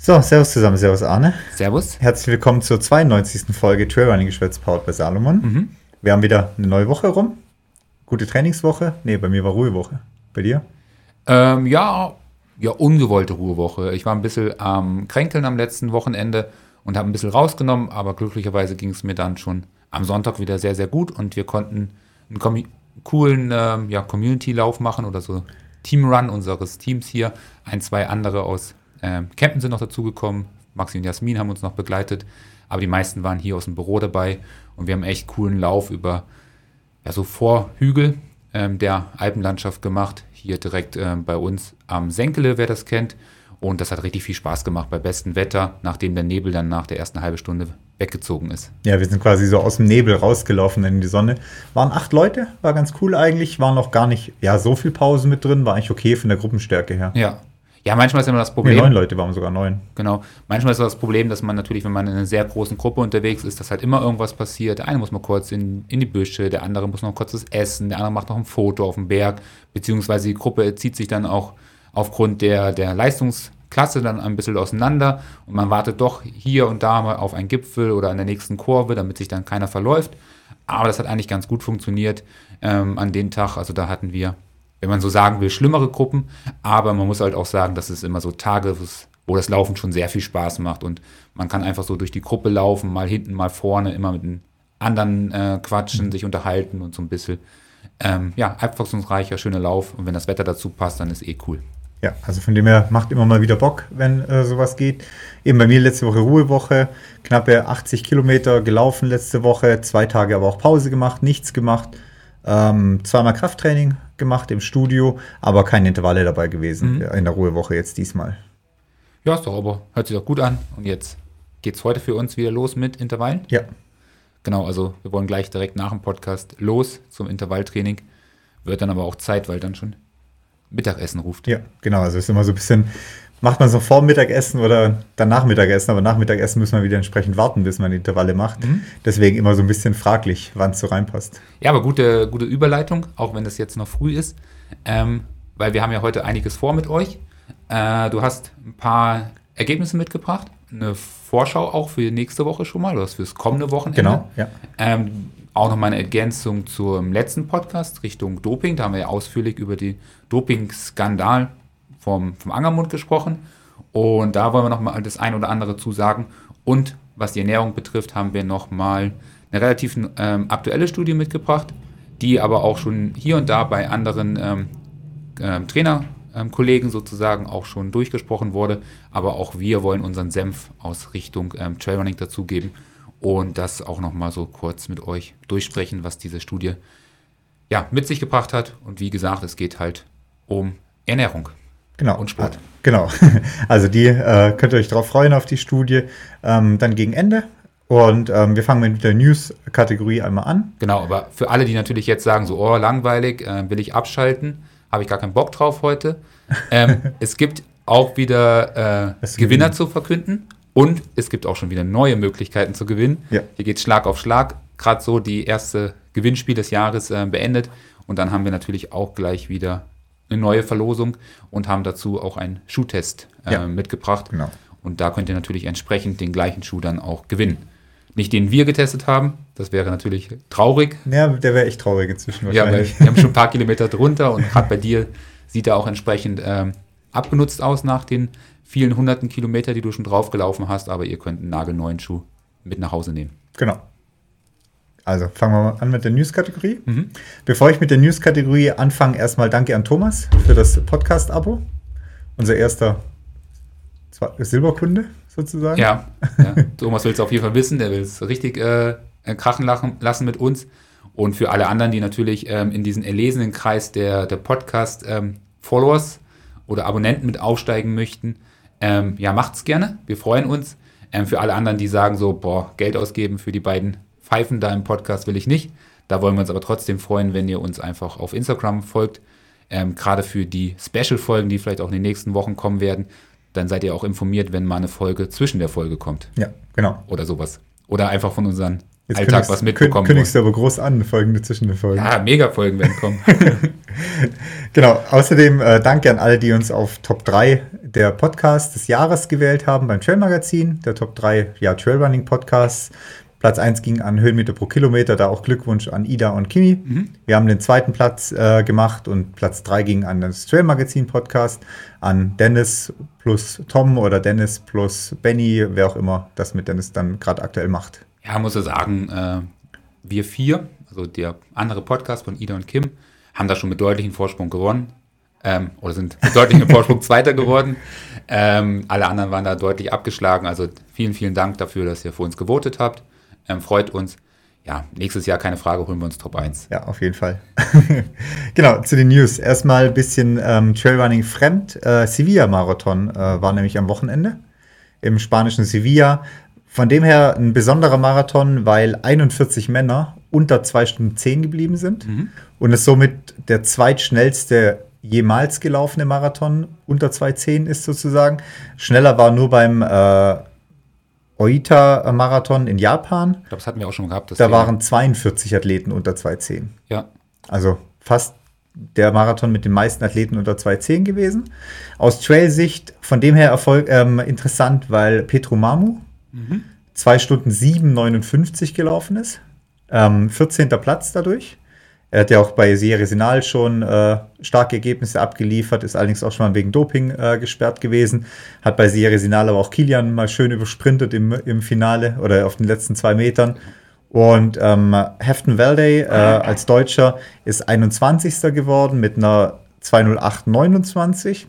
So, servus zusammen, servus Arne. Servus. Herzlich willkommen zur 92. Folge Trailrunning Geschwätz powered bei Salomon. Mhm. Wir haben wieder eine neue Woche rum. Gute Trainingswoche. Nee, bei mir war Ruhewoche. Bei dir? Ähm, ja, ja, ungewollte Ruhewoche. Ich war ein bisschen am Kränkeln am letzten Wochenende und habe ein bisschen rausgenommen, aber glücklicherweise ging es mir dann schon am Sonntag wieder sehr, sehr gut und wir konnten einen commu- coolen ähm, ja, Community-Lauf machen oder so Teamrun unseres Teams hier. Ein, zwei andere aus ähm, Campen sind noch dazugekommen. Maxi und Jasmin haben uns noch begleitet, aber die meisten waren hier aus dem Büro dabei und wir haben echt coolen Lauf über ja, so Vorhügel ähm, der Alpenlandschaft gemacht. Hier direkt ähm, bei uns am Senkele, wer das kennt. Und das hat richtig viel Spaß gemacht bei bestem Wetter, nachdem der Nebel dann nach der ersten halben Stunde weggezogen ist. Ja, wir sind quasi so aus dem Nebel rausgelaufen in die Sonne. Waren acht Leute, war ganz cool eigentlich. War noch gar nicht, ja, so viel Pause mit drin. War eigentlich okay von der Gruppenstärke her. Ja. Ja, manchmal ist immer das Nee, Problem. neun Leute waren sogar neun. Genau. Manchmal ist das Problem, dass man natürlich, wenn man in einer sehr großen Gruppe unterwegs ist, dass halt immer irgendwas passiert. Der eine muss mal kurz in, in die Büsche, der andere muss noch kurz das Essen, der andere macht noch ein Foto auf dem Berg, beziehungsweise die Gruppe zieht sich dann auch aufgrund der, der Leistungsklasse dann ein bisschen auseinander und man wartet doch hier und da mal auf einen Gipfel oder an der nächsten Kurve, damit sich dann keiner verläuft. Aber das hat eigentlich ganz gut funktioniert ähm, an dem Tag. Also da hatten wir, wenn man so sagen will, schlimmere Gruppen. Aber man muss halt auch sagen, dass es immer so Tage, ist, wo das Laufen schon sehr viel Spaß macht. Und man kann einfach so durch die Gruppe laufen, mal hinten, mal vorne, immer mit den anderen äh, quatschen, sich unterhalten und so ein bisschen. Ähm, ja, abwechslungsreicher, schöner Lauf. Und wenn das Wetter dazu passt, dann ist eh cool. Ja, also von dem her macht immer mal wieder Bock, wenn äh, sowas geht. Eben bei mir letzte Woche Ruhewoche, knappe 80 Kilometer gelaufen letzte Woche, zwei Tage aber auch Pause gemacht, nichts gemacht. Ähm, zweimal Krafttraining gemacht im Studio, aber keine Intervalle dabei gewesen in der Ruhewoche jetzt diesmal. Ja, ist doch aber, hört sich doch gut an. Und jetzt geht's heute für uns wieder los mit Intervallen. Ja, Genau, also wir wollen gleich direkt nach dem Podcast los zum Intervalltraining. Wird dann aber auch Zeit, weil dann schon Mittagessen ruft. ja, genau. Also ist immer so ein bisschen, macht man so vor Mittagessen oder danach Mittagessen, aber nach Mittagessen muss man wieder entsprechend warten, bis man die Intervalle macht. Deswegen immer so ein bisschen fraglich, wann es so reinpasst. Ja, aber gute, gute Überleitung, auch wenn das jetzt noch früh ist, ähm, weil wir haben ja heute einiges vor mit euch. Äh, du hast ein paar Ergebnisse mitgebracht, eine Vorschau auch für nächste Woche schon mal, oder fürs kommende Wochenende. Genau, ja. Ähm, auch nochmal eine Ergänzung zum letzten Podcast Richtung Doping. Da haben wir ja ausführlich über den Doping-Skandal vom, vom Angermund gesprochen. Und da wollen wir nochmal das ein oder andere zu sagen. Und was die Ernährung betrifft, haben wir nochmal eine relativ ähm, aktuelle Studie mitgebracht, die aber auch schon hier und da bei anderen ähm, ähm, Trainerkollegen sozusagen auch schon durchgesprochen wurde. Aber auch wir wollen unseren Senf aus Richtung ähm, Trailrunning dazugeben und das auch nochmal so kurz mit euch durchsprechen, was diese Studie ja, mit sich gebracht hat. Und wie gesagt, es geht halt um Ernährung. Genau. Und Sport. Genau. Also die äh, könnt ihr euch darauf freuen auf die Studie. Ähm, dann gegen Ende. Und ähm, wir fangen mit der News-Kategorie einmal an. Genau, aber für alle, die natürlich jetzt sagen, so, oh, langweilig, äh, will ich abschalten, habe ich gar keinen Bock drauf heute. Ähm, es gibt auch wieder äh, Gewinner gewinnen. zu verkünden und es gibt auch schon wieder neue Möglichkeiten zu gewinnen. Ja. Hier geht Schlag auf Schlag, gerade so die erste Gewinnspiel des Jahres äh, beendet und dann haben wir natürlich auch gleich wieder eine neue Verlosung und haben dazu auch einen Schuhtest äh, Ja. mitgebracht. Genau. Und da könnt ihr natürlich entsprechend den gleichen Schuh dann auch gewinnen. Nicht den wir getestet haben, das wäre natürlich traurig, Ja, der wäre echt traurig inzwischen ja, weil wahrscheinlich. wir haben schon ein paar Kilometer drunter und gerade bei dir sieht er auch entsprechend ähm, abgenutzt aus nach den vielen hunderten Kilometer, die du schon draufgelaufen hast, aber ihr könnt einen nagelneuen Schuh mit nach Hause nehmen. Genau. Also fangen wir mal an mit der News-Kategorie. Mhm. Bevor ich mit der News-Kategorie anfange, erstmal danke an Thomas für das Podcast-Abo. Unser erster Silberkunde sozusagen. Ja, ja. Thomas will es auf jeden Fall wissen, der will es richtig äh, krachen lachen, lassen mit uns. Und für alle anderen, die natürlich ähm, in diesen erlesenen Kreis der, der Podcast-Followers oder Abonnenten mit aufsteigen möchten, ähm, ja, macht's gerne. Wir freuen uns. Ähm, für alle anderen, die sagen so, boah, Geld ausgeben für die beiden Pfeifen da im Podcast will ich nicht. Da wollen wir uns aber trotzdem freuen, wenn ihr uns einfach auf Instagram folgt. Ähm, Gerade für die Special-Folgen, die vielleicht auch in den nächsten Wochen kommen werden, dann seid ihr auch informiert, wenn mal eine Folge zwischen der Folge kommt Ja, genau. oder sowas. Oder einfach von unserem Jetzt Alltag kündigst- was mitbekommen. kün- Kündigst du aber groß an, folgende zwischen den Folgen. ja, Mega-Folgen werden kommen. Genau, außerdem äh, danke an alle, die uns auf Top 3 der Podcast des Jahres gewählt haben beim Trail Magazin, der Top 3 ja, Trailrunning Podcasts. Platz 1 ging an Höhenmeter pro Kilometer, da auch Glückwunsch an Ida und Kimi. Mhm. Wir haben den zweiten Platz äh, gemacht und Platz 3 ging an das Trail Magazin Podcast, an Dennis plus Tom oder Dennis plus Benny, wer auch immer das mit Dennis dann gerade aktuell macht. Ja, muss ich sagen, äh, wir vier, also der andere Podcast von Ida und Kim, haben da schon mit deutlichem Vorsprung gewonnen. Ähm, oder sind mit deutlichem Vorsprung Zweiter geworden. Ähm, alle anderen waren da deutlich abgeschlagen. Also vielen, vielen Dank dafür, dass ihr für uns gewotet habt. Ähm, freut uns. Ja, nächstes Jahr keine Frage, holen wir uns Top 1. Ja, auf jeden Fall. genau, zu den News. Erstmal ein bisschen ähm, Trailrunning fremd. Äh, Sevilla-Marathon äh, war nämlich am Wochenende im spanischen Sevilla. Von dem her ein besonderer Marathon, weil 41 Männer unter 2 Stunden 10 geblieben sind mhm. und es somit der zweitschnellste jemals gelaufene Marathon unter 2,10 ist sozusagen. Schneller war nur beim äh, Oita-Marathon in Japan. Ich glaube, das hatten wir auch schon gehabt. da waren 42 Athleten unter 2,10. Ja. Also fast der Marathon mit den meisten Athleten unter 2,10 gewesen. Aus Trail-Sicht von dem her Erfolg, ähm, interessant, weil Petro Mamu mhm. 2 Stunden 7,59 gelaufen ist. Ähm, 14. Platz dadurch. Er hat ja auch bei Sierra Sinal schon äh, starke Ergebnisse abgeliefert, ist allerdings auch schon mal wegen Doping äh, gesperrt gewesen. Hat bei Sierra Sinal aber auch Kilian mal schön übersprintet im, im Finale oder auf den letzten zwei Metern. Und ähm, Hefton Valdey äh, als Deutscher ist 21. geworden mit einer 208,29.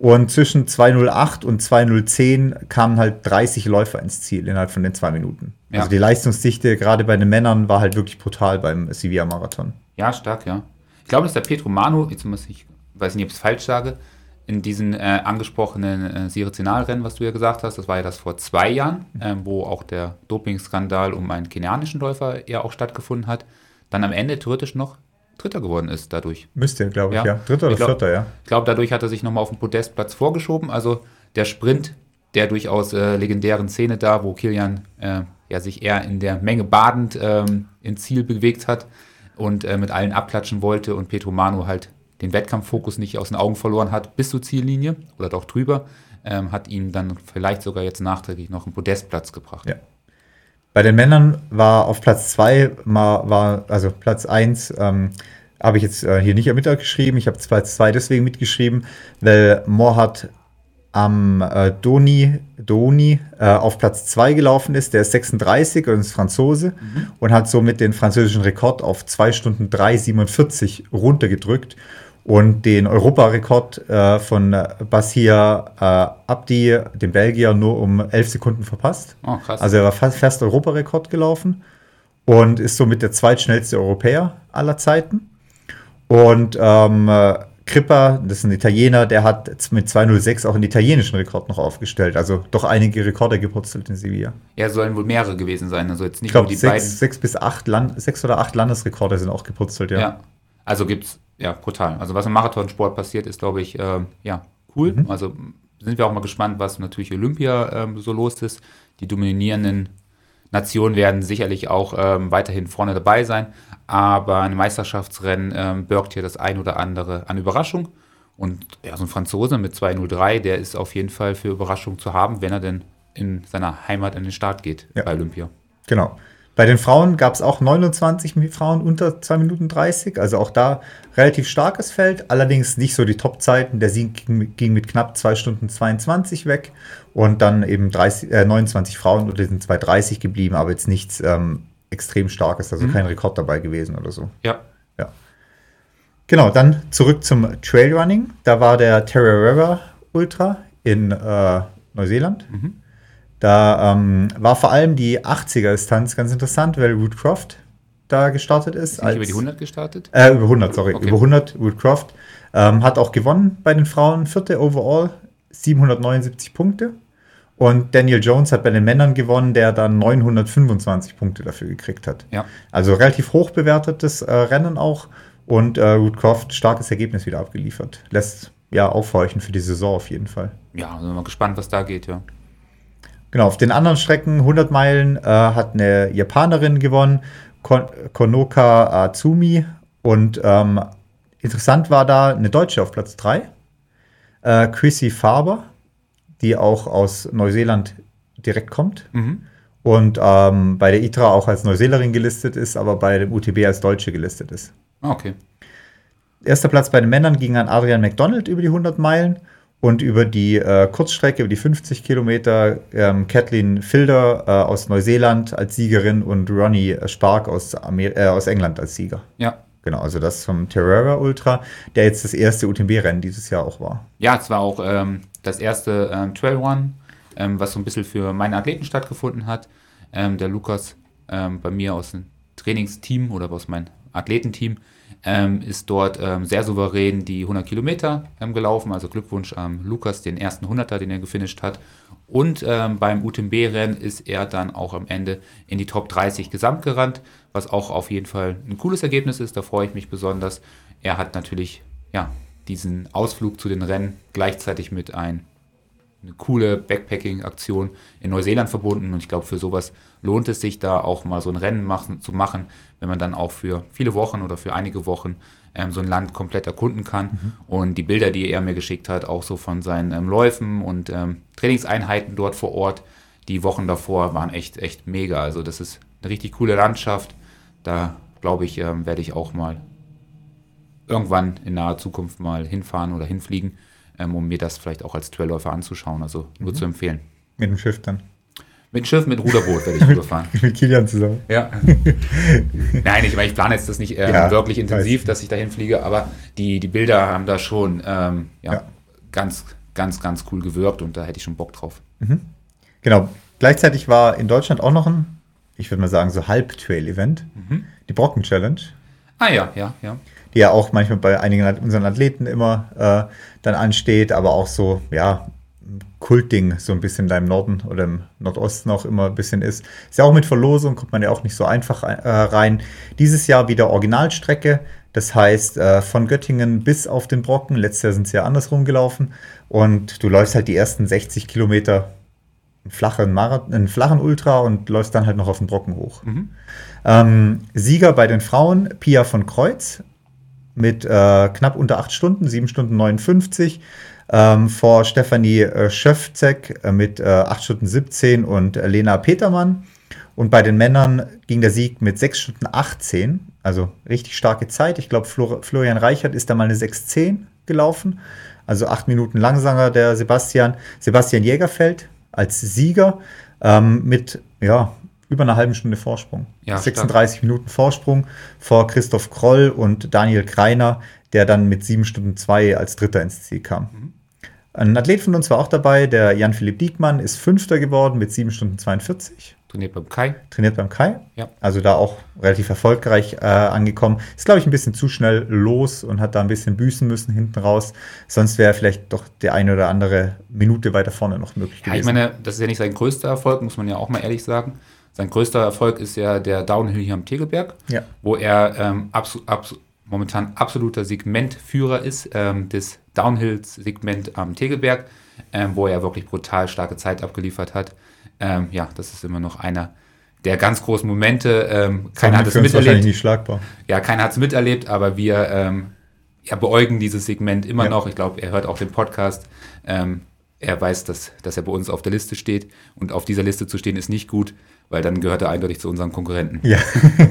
Und zwischen 208 und 2010 kamen halt 30 Läufer ins Ziel innerhalb von den zwei Minuten. Ja. Also die Leistungsdichte gerade bei den Männern war halt wirklich brutal beim Sevilla-Marathon. Ja, stark, ja. Ich glaube, dass der Petro Manu, jetzt muss ich, weiß nicht, ob ich es falsch sage, in diesen äh, angesprochenen äh, Sirizinalrennen, was du ja gesagt hast, das war ja das vor zwei Jahren, äh, wo auch der Dopingskandal um einen kenianischen Läufer ja auch stattgefunden hat, dann am Ende theoretisch noch Dritter geworden ist dadurch. Müsste, glaube ich, ja. ja. Dritter oder glaub, Vierter, ja. Ich glaube, dadurch hat er sich nochmal auf den Podestplatz vorgeschoben. Also der Sprint der durchaus äh, legendären Szene da, wo Kilian äh, ja, sich eher in der Menge badend ähm, ins Ziel bewegt hat und äh, mit allen abklatschen wollte und Petro Manu halt den Wettkampffokus nicht aus den Augen verloren hat bis zur Ziellinie oder doch drüber, ähm, hat ihn dann vielleicht sogar jetzt nachträglich noch einen Podestplatz gebracht. Ja. Bei den Männern war auf Platz 2, war, also Platz 1, ähm, habe ich jetzt äh, hier nicht mitgeschrieben. Ich habe Platz 2 deswegen mitgeschrieben, weil Mohat am äh, Doni, Doni äh, auf Platz 2 gelaufen ist. Der ist 36 und ist Franzose mhm. und hat somit den französischen Rekord auf 2 Stunden 3,47 runtergedrückt und den Europarekord äh, von Basir äh, Abdi, dem Belgier, nur um 11 Sekunden verpasst. Oh, also er war fast, fast Europarekord gelaufen und ist somit der zweitschnellste Europäer aller Zeiten. Und ähm, Kripper, das ist ein Italiener, der hat mit 206 auch einen italienischen Rekord noch aufgestellt. Also doch einige Rekorde gepurzelt in Sevilla. Ja, sollen wohl mehrere gewesen sein. Also jetzt nicht ich glaube, die sechs, beiden. Sechs bis acht Land, sechs oder acht Landesrekorde sind auch gepurzelt, ja. ja. Also gibt's, ja, brutal. Also was im Marathonsport passiert, ist, glaube ich, äh, ja, cool. Mhm. Also sind wir auch mal gespannt, was natürlich Olympia äh, so los ist. Die dominierenden Nationen werden sicherlich auch ähm, weiterhin vorne dabei sein, aber ein Meisterschaftsrennen ähm, birgt hier das ein oder andere an Überraschung. Und ja, so ein Franzose mit 203, der ist auf jeden Fall für Überraschung zu haben, wenn er denn in seiner Heimat an den Start geht ja. bei Olympia. Genau. Bei den Frauen gab es auch 29 Frauen unter 2 Minuten 30, also auch da relativ starkes Feld, allerdings nicht so die Top-Zeiten. Der Sieg ging, ging, mit knapp 2 Stunden 22 weg und dann eben 30, äh, 29 Frauen unter den 2,30 geblieben, aber jetzt nichts ähm, extrem starkes, also mhm. kein Rekord dabei gewesen oder so. Ja. ja. Genau, dann zurück zum Trailrunning. Da war der Terra River Ultra in äh, Neuseeland. Mhm. Da ähm, war vor allem die 80er-Distanz ganz interessant, weil Root Croft da gestartet ist. Ist als, über die 100 gestartet? Äh, über 100, sorry. Okay. Über 100, Root Croft. Ähm, hat auch gewonnen bei den Frauen. Vierte overall, 779 Punkte. Und Daniel Jones hat bei den Männern gewonnen, der dann 925 Punkte dafür gekriegt hat. Ja. Also relativ hoch bewertetes äh, Rennen auch. Und äh, Root Croft starkes Ergebnis wieder abgeliefert. Lässt ja aufhorchen für die Saison auf jeden Fall. Ja, sind wir mal gespannt, was da geht, ja. Genau, auf den anderen Strecken, 100 Meilen, äh, hat eine Japanerin gewonnen, Kon Konoka Azumi. Und ähm, interessant war da eine Deutsche auf Platz 3. Äh, Chrissy Faber, die auch aus Neuseeland direkt kommt. Mhm. Und ähm, bei der ITRA auch als Neuseelerin gelistet ist, aber bei dem UTB als Deutsche gelistet ist. Ah, Okay. Erster Platz bei den Männern ging an Adrian McDonald über die 100 Meilen und über die äh, Kurzstrecke, über die 50 Kilometer, ähm, Kathleen Filder äh, aus Neuseeland als Siegerin und Ronnie Spark aus, Amer äh, aus England als Sieger. Ja. Genau, also das vom Terrera Ultra, der jetzt das erste UTMB-Rennen dieses Jahr auch war. Ja, es war auch ähm, das erste ähm, Trail Run, ähm, was so ein bisschen für meine Athleten stattgefunden hat. Ähm, der Lukas ähm, bei mir aus dem Trainingsteam oder aus meinem Athletenteam ähm, ist dort ähm, sehr souverän die 100 Kilometer ähm, gelaufen. Also Glückwunsch an Lukas, den ersten 100er, den er gefinisht hat. Und ähm, beim UTMB-Rennen ist er dann auch am Ende in die Top 30 gesamt gerannt, was auch auf jeden Fall ein cooles Ergebnis ist. Da freue ich mich besonders. Er hat natürlich ja, diesen Ausflug zu den Rennen gleichzeitig mit ein, eine coole Backpacking-Aktion in Neuseeland verbunden. Und ich glaube, für sowas lohnt es sich da auch mal so ein Rennen machen, zu machen, wenn man dann auch für viele Wochen oder für einige Wochen ähm, so ein Land komplett erkunden kann. Und die Bilder, die er mir geschickt hat, auch so von seinen ähm, Läufen und ähm, Trainingseinheiten dort vor Ort, die Wochen davor waren echt, echt mega. Also das ist eine richtig coole Landschaft. Da glaube ich, ähm, werde ich auch mal irgendwann in naher Zukunft mal hinfahren oder hinfliegen, ähm, um mir das vielleicht auch als Trailläufer anzuschauen. Also nur zu empfehlen. Mit dem Schiff dann. Mit Schiff, mit Ruderboot werde ich rüberfahren. Mit Kilian zusammen. Ja. Nein, ich, meine, ich plane jetzt das nicht ähm, Ja, wirklich intensiv, weiß. dass ich dahin fliege, aber die, die Bilder haben da schon ähm, ja, Ja. ganz, ganz, ganz cool gewirkt und da hätte ich schon Bock drauf. Genau. Gleichzeitig war in Deutschland auch noch ein, ich würde mal sagen, so Halb-Trail-Event. Die Brocken-Challenge. Ah ja, ja, ja. Die ja auch manchmal bei einigen unseren Athleten immer äh, dann ansteht, aber auch so, ja, Kultding so ein bisschen da im Norden oder im Nordosten auch immer ein bisschen ist. Ist ja auch mit Verlosung, kommt man ja auch nicht so einfach äh, rein. Dieses Jahr wieder Originalstrecke, das heißt äh, von Göttingen bis auf den Brocken. Letztes Jahr sind sie ja andersrum gelaufen und du läufst halt die ersten 60 Kilometer einen flachen, Marathon, einen flachen Ultra und läufst dann halt noch auf den Brocken hoch. Ähm, Sieger bei den Frauen, Pia von Kreuz mit äh, knapp unter 8 Stunden, 7 Stunden 59. Ähm, vor Stefanie äh, Schöfzek äh, mit äh, 8 Stunden 17 und äh, Lena Petermann. Und bei den Männern ging der Sieg mit 6 Stunden 18, also richtig starke Zeit. Ich glaube, Flor Florian Reichert ist da mal eine 6.10 gelaufen, also 8 Minuten langsamer der Sebastian. Sebastian Jägerfeld als Sieger ähm, mit ja, über einer halben Stunde Vorsprung. Ja, 36 Minuten Vorsprung vor Christoph Kroll und Daniel Kreiner, der dann mit 7 Stunden 2 als Dritter ins Ziel kam. Ein Athlet von uns war auch dabei, der Jan-Philipp Diekmann ist Fünfter geworden mit 7 Stunden 42 Trainiert beim Kai. trainiert beim Kai. Ja. Also da auch relativ erfolgreich äh, angekommen. Ist, glaube ich, ein bisschen zu schnell los und hat da ein bisschen büßen müssen hinten raus. Sonst wäre vielleicht doch der eine oder andere Minute weiter vorne noch möglich Ja, ich meine, das ist ja nicht sein größter Erfolg, muss man ja auch mal ehrlich sagen. Sein größter Erfolg ist ja der Downhill hier am Tegelberg, Ja. wo er ähm, abso abso momentan absoluter Segmentführer ist, ähm, des Downhill-Segment am Tegelberg, ähm, wo er wirklich brutal starke Zeit abgeliefert hat. Ähm, ja, das ist immer noch einer der ganz großen Momente. Ähm, keiner hat es wahrscheinlich miterlebt. nicht schlagbar. Ja, keiner hat es miterlebt, aber wir ähm, ja, beäugen dieses Segment immer Ja. noch. Ich glaube, er hört auch den Podcast. Er weiß, dass, dass er bei uns auf der Liste steht. Und auf dieser Liste zu stehen ist nicht gut, weil dann gehört er eindeutig zu unseren Konkurrenten. Ja.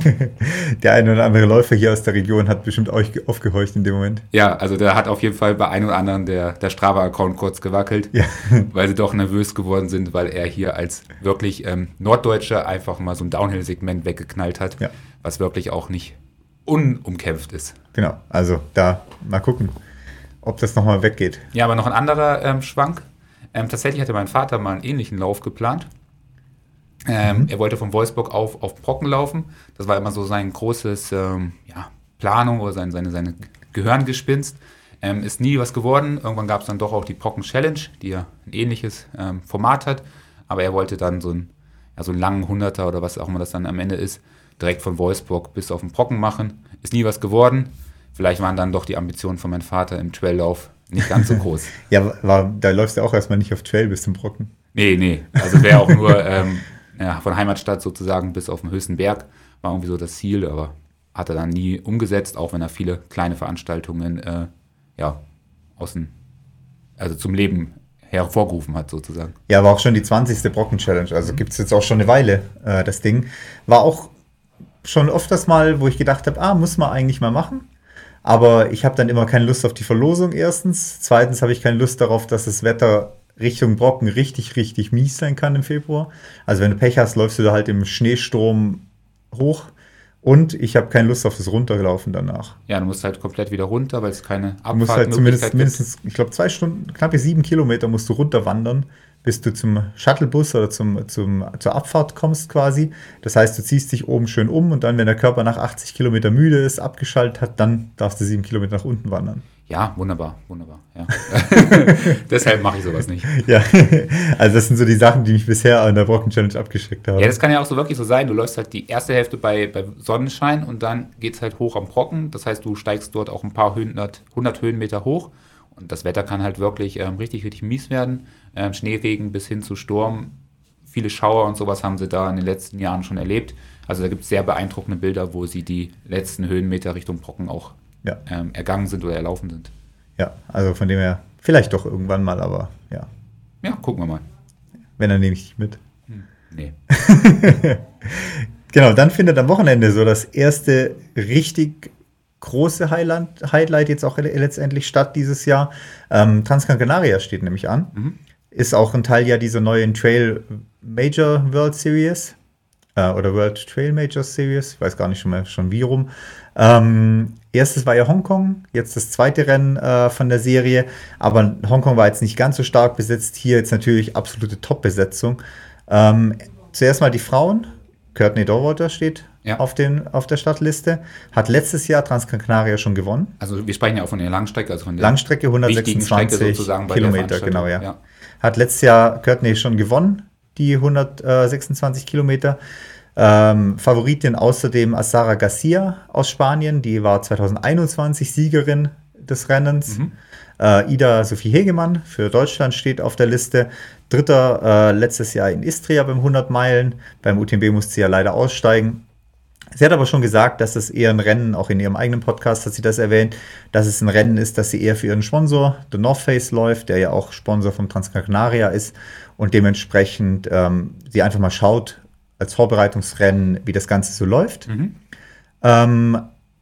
der eine oder andere Läufer hier aus der Region hat bestimmt euch ge- aufgehorcht in dem Moment. Ja, also da hat auf jeden Fall bei einem oder anderen der, der Strava-Account kurz gewackelt, Ja. weil sie doch nervös geworden sind, weil er hier als wirklich ähm, Norddeutscher einfach mal so ein Downhill-Segment weggeknallt hat, Ja. was wirklich auch nicht unumkämpft ist. Genau. Also da mal gucken, ob das nochmal weggeht. Ja, aber noch ein anderer ähm, Schwank. Ähm, tatsächlich hatte mein Vater mal einen ähnlichen Lauf geplant. Ähm, Er wollte von Wolfsburg auf, auf Brocken laufen. Das war immer so sein großes ähm, ja, Planung oder sein, seine, seine Gehirngespinst. Ähm, ist nie was geworden. Irgendwann gab es dann doch auch die Brocken Challenge, die ja ein ähnliches ähm, Format hat. Aber er wollte dann so einen, ja, so einen langen Hunderter oder was auch immer das dann am Ende ist, direkt von Wolfsburg bis auf den Brocken machen. Ist nie was geworden. Vielleicht waren dann doch die Ambitionen von meinem Vater im Traillauf nicht ganz so groß. Ja, war, da läufst du auch erstmal nicht auf Trail bis zum Brocken. Nee, nee. Also wäre auch nur ähm, ja, von Heimatstadt sozusagen bis auf den höchsten Berg. War irgendwie so das Ziel, aber hat er dann nie umgesetzt, auch wenn er viele kleine Veranstaltungen äh, ja, aus dem also zum Leben hervorgerufen hat, sozusagen. Ja, war auch schon die 20. Brocken-Challenge. Also gibt es jetzt auch schon eine Weile, äh, das Ding. War auch schon öfters mal, wo ich gedacht habe, ah, muss man eigentlich mal machen. Aber ich habe dann immer keine Lust auf die Verlosung erstens. Zweitens habe ich keine Lust darauf, dass das Wetter Richtung Brocken richtig, richtig mies sein kann im Februar. Also wenn du Pech hast, läufst du da halt im Schneesturm hoch. Und ich habe keine Lust auf das Runterlaufen danach. Ja, du musst halt komplett wieder runter, weil es keine Abfahrt Du musst halt zumindest mindestens, ich glaube, zwei Stunden, knappe sieben Kilometer musst du runterwandern, bis du zum Shuttlebus oder zum, zum, zur Abfahrt kommst quasi. Das heißt, du ziehst dich oben schön um und dann, wenn der Körper nach 80 Kilometer müde ist, abgeschaltet hat, dann darfst du sieben Kilometer nach unten wandern. Ja, wunderbar, wunderbar. Ja. Deshalb mache ich sowas nicht. Ja, also das sind so die Sachen, die mich bisher an der Brocken Challenge abgeschickt haben. Ja, das kann ja auch so wirklich so sein. Du läufst halt die erste Hälfte bei, bei Sonnenschein und dann geht es halt hoch am Brocken. Das heißt, du steigst dort auch ein paar hundert, 100 Höhenmeter hoch das Wetter kann halt wirklich ähm, richtig, richtig mies werden. Ähm, Schneeregen bis hin zu Sturm. Viele Schauer und sowas haben sie da in den letzten Jahren schon erlebt. Also da gibt es sehr beeindruckende Bilder, wo sie die letzten Höhenmeter Richtung Brocken auch ja. ähm, ergangen sind oder erlaufen sind. Ja, also von dem her, vielleicht doch irgendwann mal, aber ja. Ja, gucken wir mal. Wenn, dann nehme ich dich mit. Hm, nee. genau, dann findet am Wochenende so das erste richtig große Highland, Highlight jetzt auch letztendlich statt dieses Jahr. Ähm, Transgran Canaria steht nämlich an. Mhm. Ist auch ein Teil ja dieser neuen Trail Major World Series äh, oder World Trail Major Series. Ich weiß gar nicht schon mal schon wie rum. Ähm, erstes war ja Hongkong, jetzt das zweite Rennen äh, von der Serie, aber Hongkong war jetzt nicht ganz so stark besetzt. Hier jetzt natürlich absolute Top-Besetzung. Ähm, zuerst mal die Frauen. Courtney Dorwater steht ja. auf, den, auf der Startliste. Hat letztes Jahr Transgran Canaria schon gewonnen. Also wir sprechen ja auch von der Langstrecke, also von der Langstrecke 126 Kilometer, genau, ja. ja. Hat letztes Jahr Courtney schon gewonnen, die 126 Kilometer. Ähm, Favoritin außerdem Azara Garcia aus Spanien, die war 2021 Siegerin des Rennens. Mhm. Äh, Ida Sophie Hegemann für Deutschland steht auf der Liste. Dritter äh, letztes Jahr in Istria beim 100 Meilen. Beim UTMB musste sie ja leider aussteigen. Sie hat aber schon gesagt, dass es eher ein Rennen, auch in ihrem eigenen Podcast hat sie das erwähnt, dass es ein Rennen ist, dass sie eher für ihren Sponsor, The North Face, läuft, der ja auch Sponsor vom Transcanaria ist und dementsprechend ähm, sie einfach mal schaut, als Vorbereitungsrennen, wie das Ganze so läuft. Mhm. Ähm,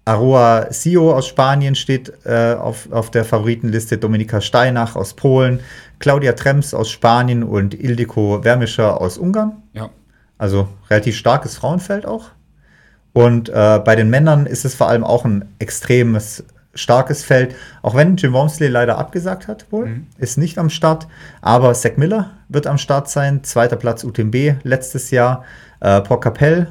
Aroa Sio aus Spanien steht äh, auf, auf der Favoritenliste, Dominika Steinach aus Polen, Claudia Trems aus Spanien und Ildiko Wermischer aus Ungarn. Ja. Also relativ starkes Frauenfeld auch. Und äh, bei den Männern ist es vor allem auch ein extremes starkes Feld, auch wenn Jim Wormsley leider abgesagt hat, wohl, mhm. ist nicht am Start. Aber Zach Miller wird am Start sein, zweiter Platz UTMB letztes Jahr. Äh, Paul Capell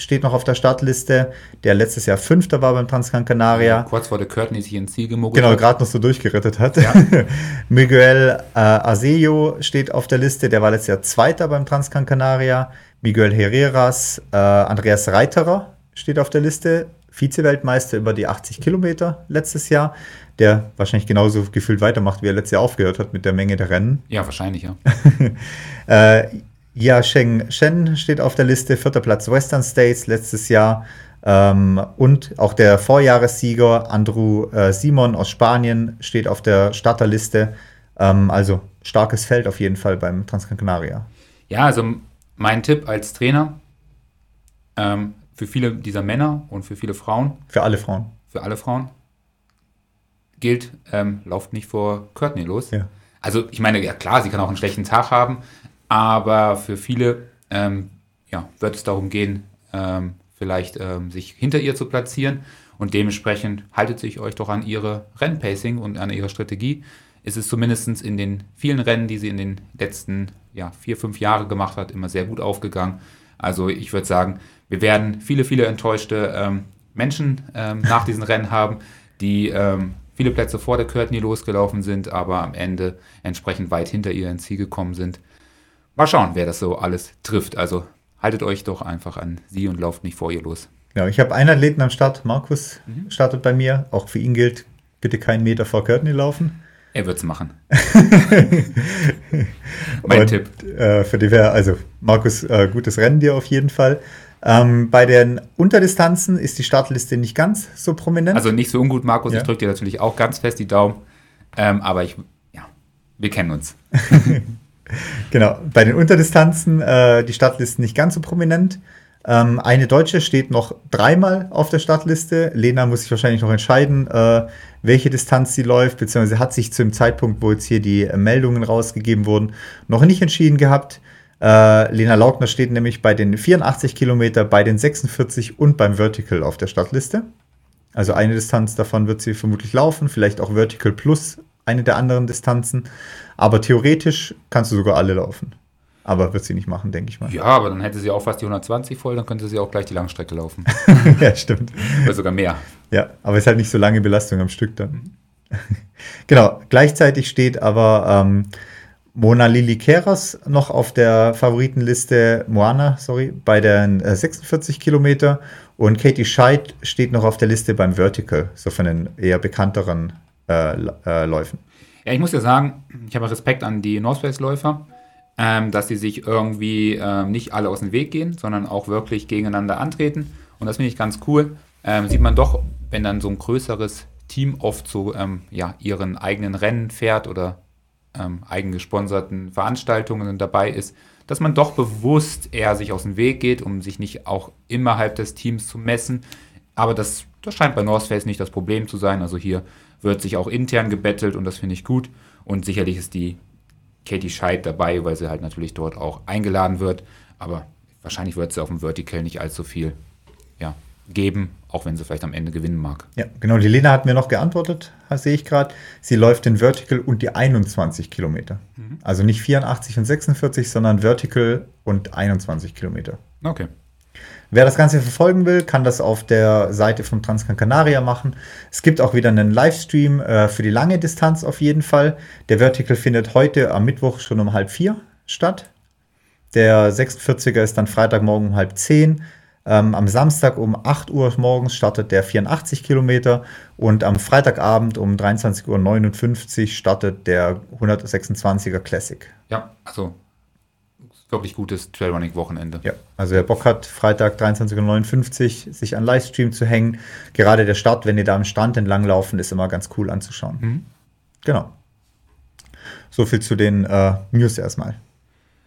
steht noch auf der Startliste, der letztes Jahr Fünfter war beim Transgran Canaria. Ja, kurz vor der Curtin sich ins Ziel gemogelt Genau, gerade noch so durchgerettet hat. Ja. Miguel äh, Azeyo steht auf der Liste, der war letztes Jahr Zweiter beim Transgran Canaria. Miguel Herreras, äh, Andreas Reiterer steht auf der Liste, Vize-Weltmeister über die 80 Kilometer letztes Jahr, der wahrscheinlich genauso gefühlt weitermacht, wie er letztes Jahr aufgehört hat mit der Menge der Rennen. Ja, wahrscheinlich, ja. äh, Ja Sheng Shen steht auf der Liste, vierter Platz Western States letztes Jahr. Ähm, und auch der Vorjahressieger Andrew äh, Simon aus Spanien steht auf der Starterliste. Ähm, also starkes Feld auf jeden Fall beim Transgran Canaria. Ja, also mein Tipp als Trainer ähm, für viele dieser Männer und für viele Frauen. Für alle Frauen. Für alle Frauen gilt, ähm, lauft nicht vor Courtney los. Ja. Also ich meine, ja klar, sie kann auch einen schlechten Tag haben, aber für viele ähm, ja, wird es darum gehen, ähm, vielleicht ähm, sich hinter ihr zu platzieren. Und dementsprechend haltet sich euch doch an ihre Rennpacing und an ihre Strategie. Es ist zumindest in den vielen Rennen, die sie in den letzten ja, vier, fünf Jahren gemacht hat, immer sehr gut aufgegangen. Also ich würde sagen, wir werden viele, viele enttäuschte ähm, Menschen ähm, nach diesen Rennen haben, die ähm, viele Plätze vor der Courtney losgelaufen sind, aber am Ende entsprechend weit hinter ihr ins Ziel gekommen sind. Mal schauen, wer das so alles trifft. Also haltet euch doch einfach an sie und lauft nicht vor ihr los. Ja, ich habe einen Athleten am Start. Markus mhm. startet bei mir. Auch für ihn gilt, bitte keinen Meter vor Courtney laufen. Er wird es machen. mein und, Tipp. Äh, für die wäre, also Markus, äh, gutes Rennen dir auf jeden Fall. Ähm, bei den Unterdistanzen ist die Startliste nicht ganz so prominent. Also nicht so ungut, Markus. Ja. Ich drücke dir natürlich auch ganz fest die Daumen. Ähm, aber ich Wir kennen uns. genau. Bei den Unterdistanzen äh, die Startlisten nicht ganz so prominent. Ähm, eine Deutsche steht noch dreimal auf der Startliste. Lena muss sich wahrscheinlich noch entscheiden, äh, welche Distanz sie läuft, beziehungsweise hat sich zu dem Zeitpunkt, wo jetzt hier die äh, Meldungen rausgegeben wurden, noch nicht entschieden gehabt. Äh, Lena Lautner steht nämlich bei den 84 Kilometer, bei den 46 und beim Vertical auf der Startliste. Also eine Distanz davon wird sie vermutlich laufen, vielleicht auch Vertical plus eine der anderen Distanzen. Aber theoretisch kannst du sogar alle laufen. Aber wird sie nicht machen, denke ich mal. Ja, aber dann hätte sie auch fast die 120 voll, dann könnte sie auch gleich die Langstrecke laufen. ja, stimmt. Oder sogar mehr. Ja, aber es ist halt nicht so lange Belastung am Stück dann. genau, gleichzeitig steht aber ähm, Mona Lili Keras noch auf der Favoritenliste, Moana, sorry, bei den äh, 46 Kilometer und Katie Scheid steht noch auf der Liste beim Vertical, so von den eher bekannteren äh, äh, Läufen. Ja, ich muss ja sagen, ich habe Respekt an die Northface-Läufer ähm, dass sie sich irgendwie äh, nicht alle aus dem Weg gehen, sondern auch wirklich gegeneinander antreten. Und das finde ich ganz cool. Ähm, sieht man doch, wenn dann so ein größeres Team oft so ähm, ja, ihren eigenen Rennen fährt oder ähm, eigengesponserten Veranstaltungen dabei ist, dass man doch bewusst eher sich aus dem Weg geht, um sich nicht auch innerhalb des Teams zu messen. Aber das, das scheint bei North Face nicht das Problem zu sein. Also hier wird sich auch intern gebettelt und das finde ich gut. Und sicherlich ist die Katie Scheid dabei, weil sie halt natürlich dort auch eingeladen wird. Aber wahrscheinlich wird sie auf dem Vertical nicht allzu viel ja, geben, auch wenn sie vielleicht am Ende gewinnen mag. Ja, genau. Die Lena hat mir noch geantwortet, sehe ich gerade. Sie läuft den Vertical und die 21 Kilometer. Mhm. Also nicht 84 und 46, sondern Vertical und 21 Kilometer. Okay. Wer das Ganze verfolgen will, kann das auf der Seite von Transcan Canaria machen. Es gibt auch wieder einen Livestream äh, für die lange Distanz auf jeden Fall. Der Vertical findet heute am Mittwoch schon um halb vier statt. Der 46er ist dann Freitagmorgen um halb zehn. Ähm, am Samstag um 8 Uhr morgens startet der 84 Kilometer und am Freitagabend um 23.59 Uhr startet der 126er Classic. Ja, also wirklich gutes Trailrunning-Wochenende. Ja, also wer Bock hat, Freitag 23.59 Uhr sich an Livestream zu hängen. Gerade der Start, wenn ihr da am Strand entlang laufen, ist immer ganz cool anzuschauen. Mhm. Genau. So viel zu den äh, News erstmal.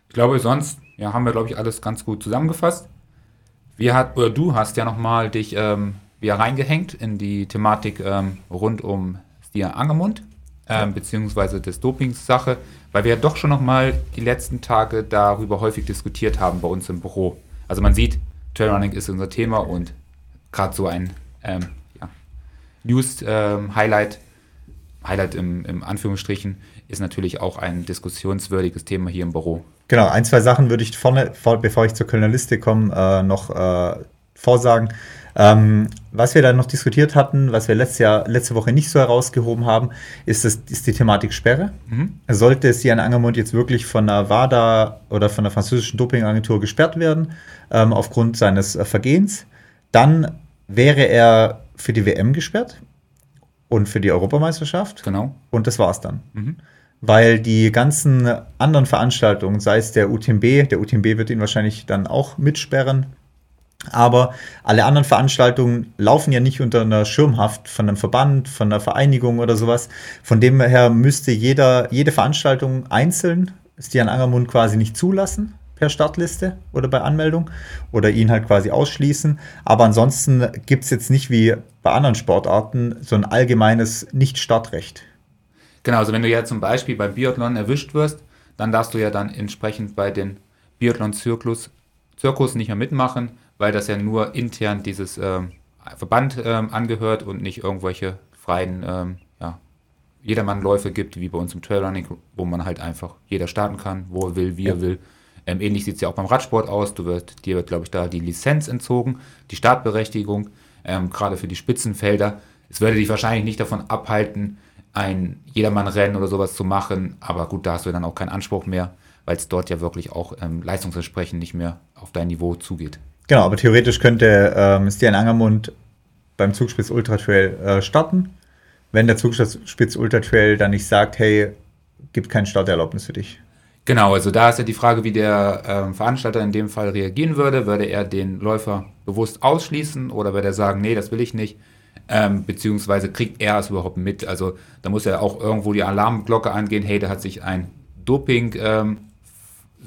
Ich glaube, sonst ja, haben wir, glaube ich, alles ganz gut zusammengefasst. Wir hat, oder du hast ja nochmal dich ähm, wieder reingehängt in die Thematik ähm, rund um Stier Angermund ähm, beziehungsweise des Dopings-Sache, weil wir ja doch schon nochmal die letzten Tage darüber häufig diskutiert haben bei uns im Büro. Also man sieht, Trailrunning ist unser Thema und gerade so ein ähm, ja, News-Highlight, ähm, Highlight im, im Anführungsstrichen, ist natürlich auch ein diskussionswürdiges Thema hier im Büro. Genau, ein, zwei Sachen würde ich vorne, vor, bevor ich zur Kölner Liste komme, äh, noch äh, vorsagen. Ähm, was wir dann noch diskutiert hatten, was wir letztes Jahr, letzte Woche nicht so herausgehoben haben, ist, das, ist die Thematik Sperre. Mhm. Sollte Sian Angermund jetzt wirklich von der WADA oder von der französischen Dopingagentur gesperrt werden, ähm, aufgrund seines Vergehens, dann wäre er für die WM gesperrt und für die Europameisterschaft. Genau. Und das war's dann. Mhm. Weil die ganzen anderen Veranstaltungen, sei es der UTMB, der UTMB wird ihn wahrscheinlich dann auch mitsperren, aber alle anderen Veranstaltungen laufen ja nicht unter einer Schirmhaft von einem Verband, von einer Vereinigung oder sowas. Von dem her müsste jeder, jede Veranstaltung einzeln Stian Angermund quasi nicht zulassen per Startliste oder bei Anmeldung oder ihn halt quasi ausschließen. Aber ansonsten gibt es jetzt nicht wie bei anderen Sportarten so ein allgemeines Nicht-Startrecht. Genau, also wenn du ja zum Beispiel beim Biathlon erwischt wirst, dann darfst du ja dann entsprechend bei den Biathlon-Zirkus nicht mehr mitmachen weil das ja nur intern dieses ähm, Verband ähm, angehört und nicht irgendwelche freien ähm, ja, Jedermannläufe gibt, wie bei uns im Trailrunning, wo man halt einfach jeder starten kann, wo er will, wie ja. er will. Ähm, ähnlich sieht es ja auch beim Radsport aus. Du wird, dir wird, glaube ich, da die Lizenz entzogen, die Startberechtigung, ähm, gerade für die Spitzenfelder. Es würde dich wahrscheinlich nicht davon abhalten, ein Jedermann-Rennen oder sowas zu machen, aber gut, da hast du dann auch keinen Anspruch mehr, weil es dort ja wirklich auch ähm, leistungsersprechend nicht mehr auf dein Niveau zugeht. Genau, aber theoretisch könnte ähm, Stian Angermund beim Zugspitz Ultra Trail äh, starten. Wenn der Zugspitz Ultra Trail dann nicht sagt, hey, gibt kein Starterlaubnis für dich. Genau, also da ist ja die Frage, wie der ähm, Veranstalter in dem Fall reagieren würde. Würde er den Läufer bewusst ausschließen oder würde er sagen, nee, das will ich nicht? ähm, beziehungsweise kriegt er es überhaupt mit. Also da muss ja auch irgendwo die Alarmglocke angehen, hey, da hat sich ein Doping-Sünder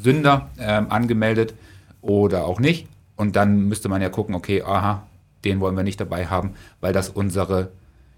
ähm, ähm, angemeldet oder auch nicht. Und dann müsste man ja gucken, okay, aha, den wollen wir nicht dabei haben, weil das unsere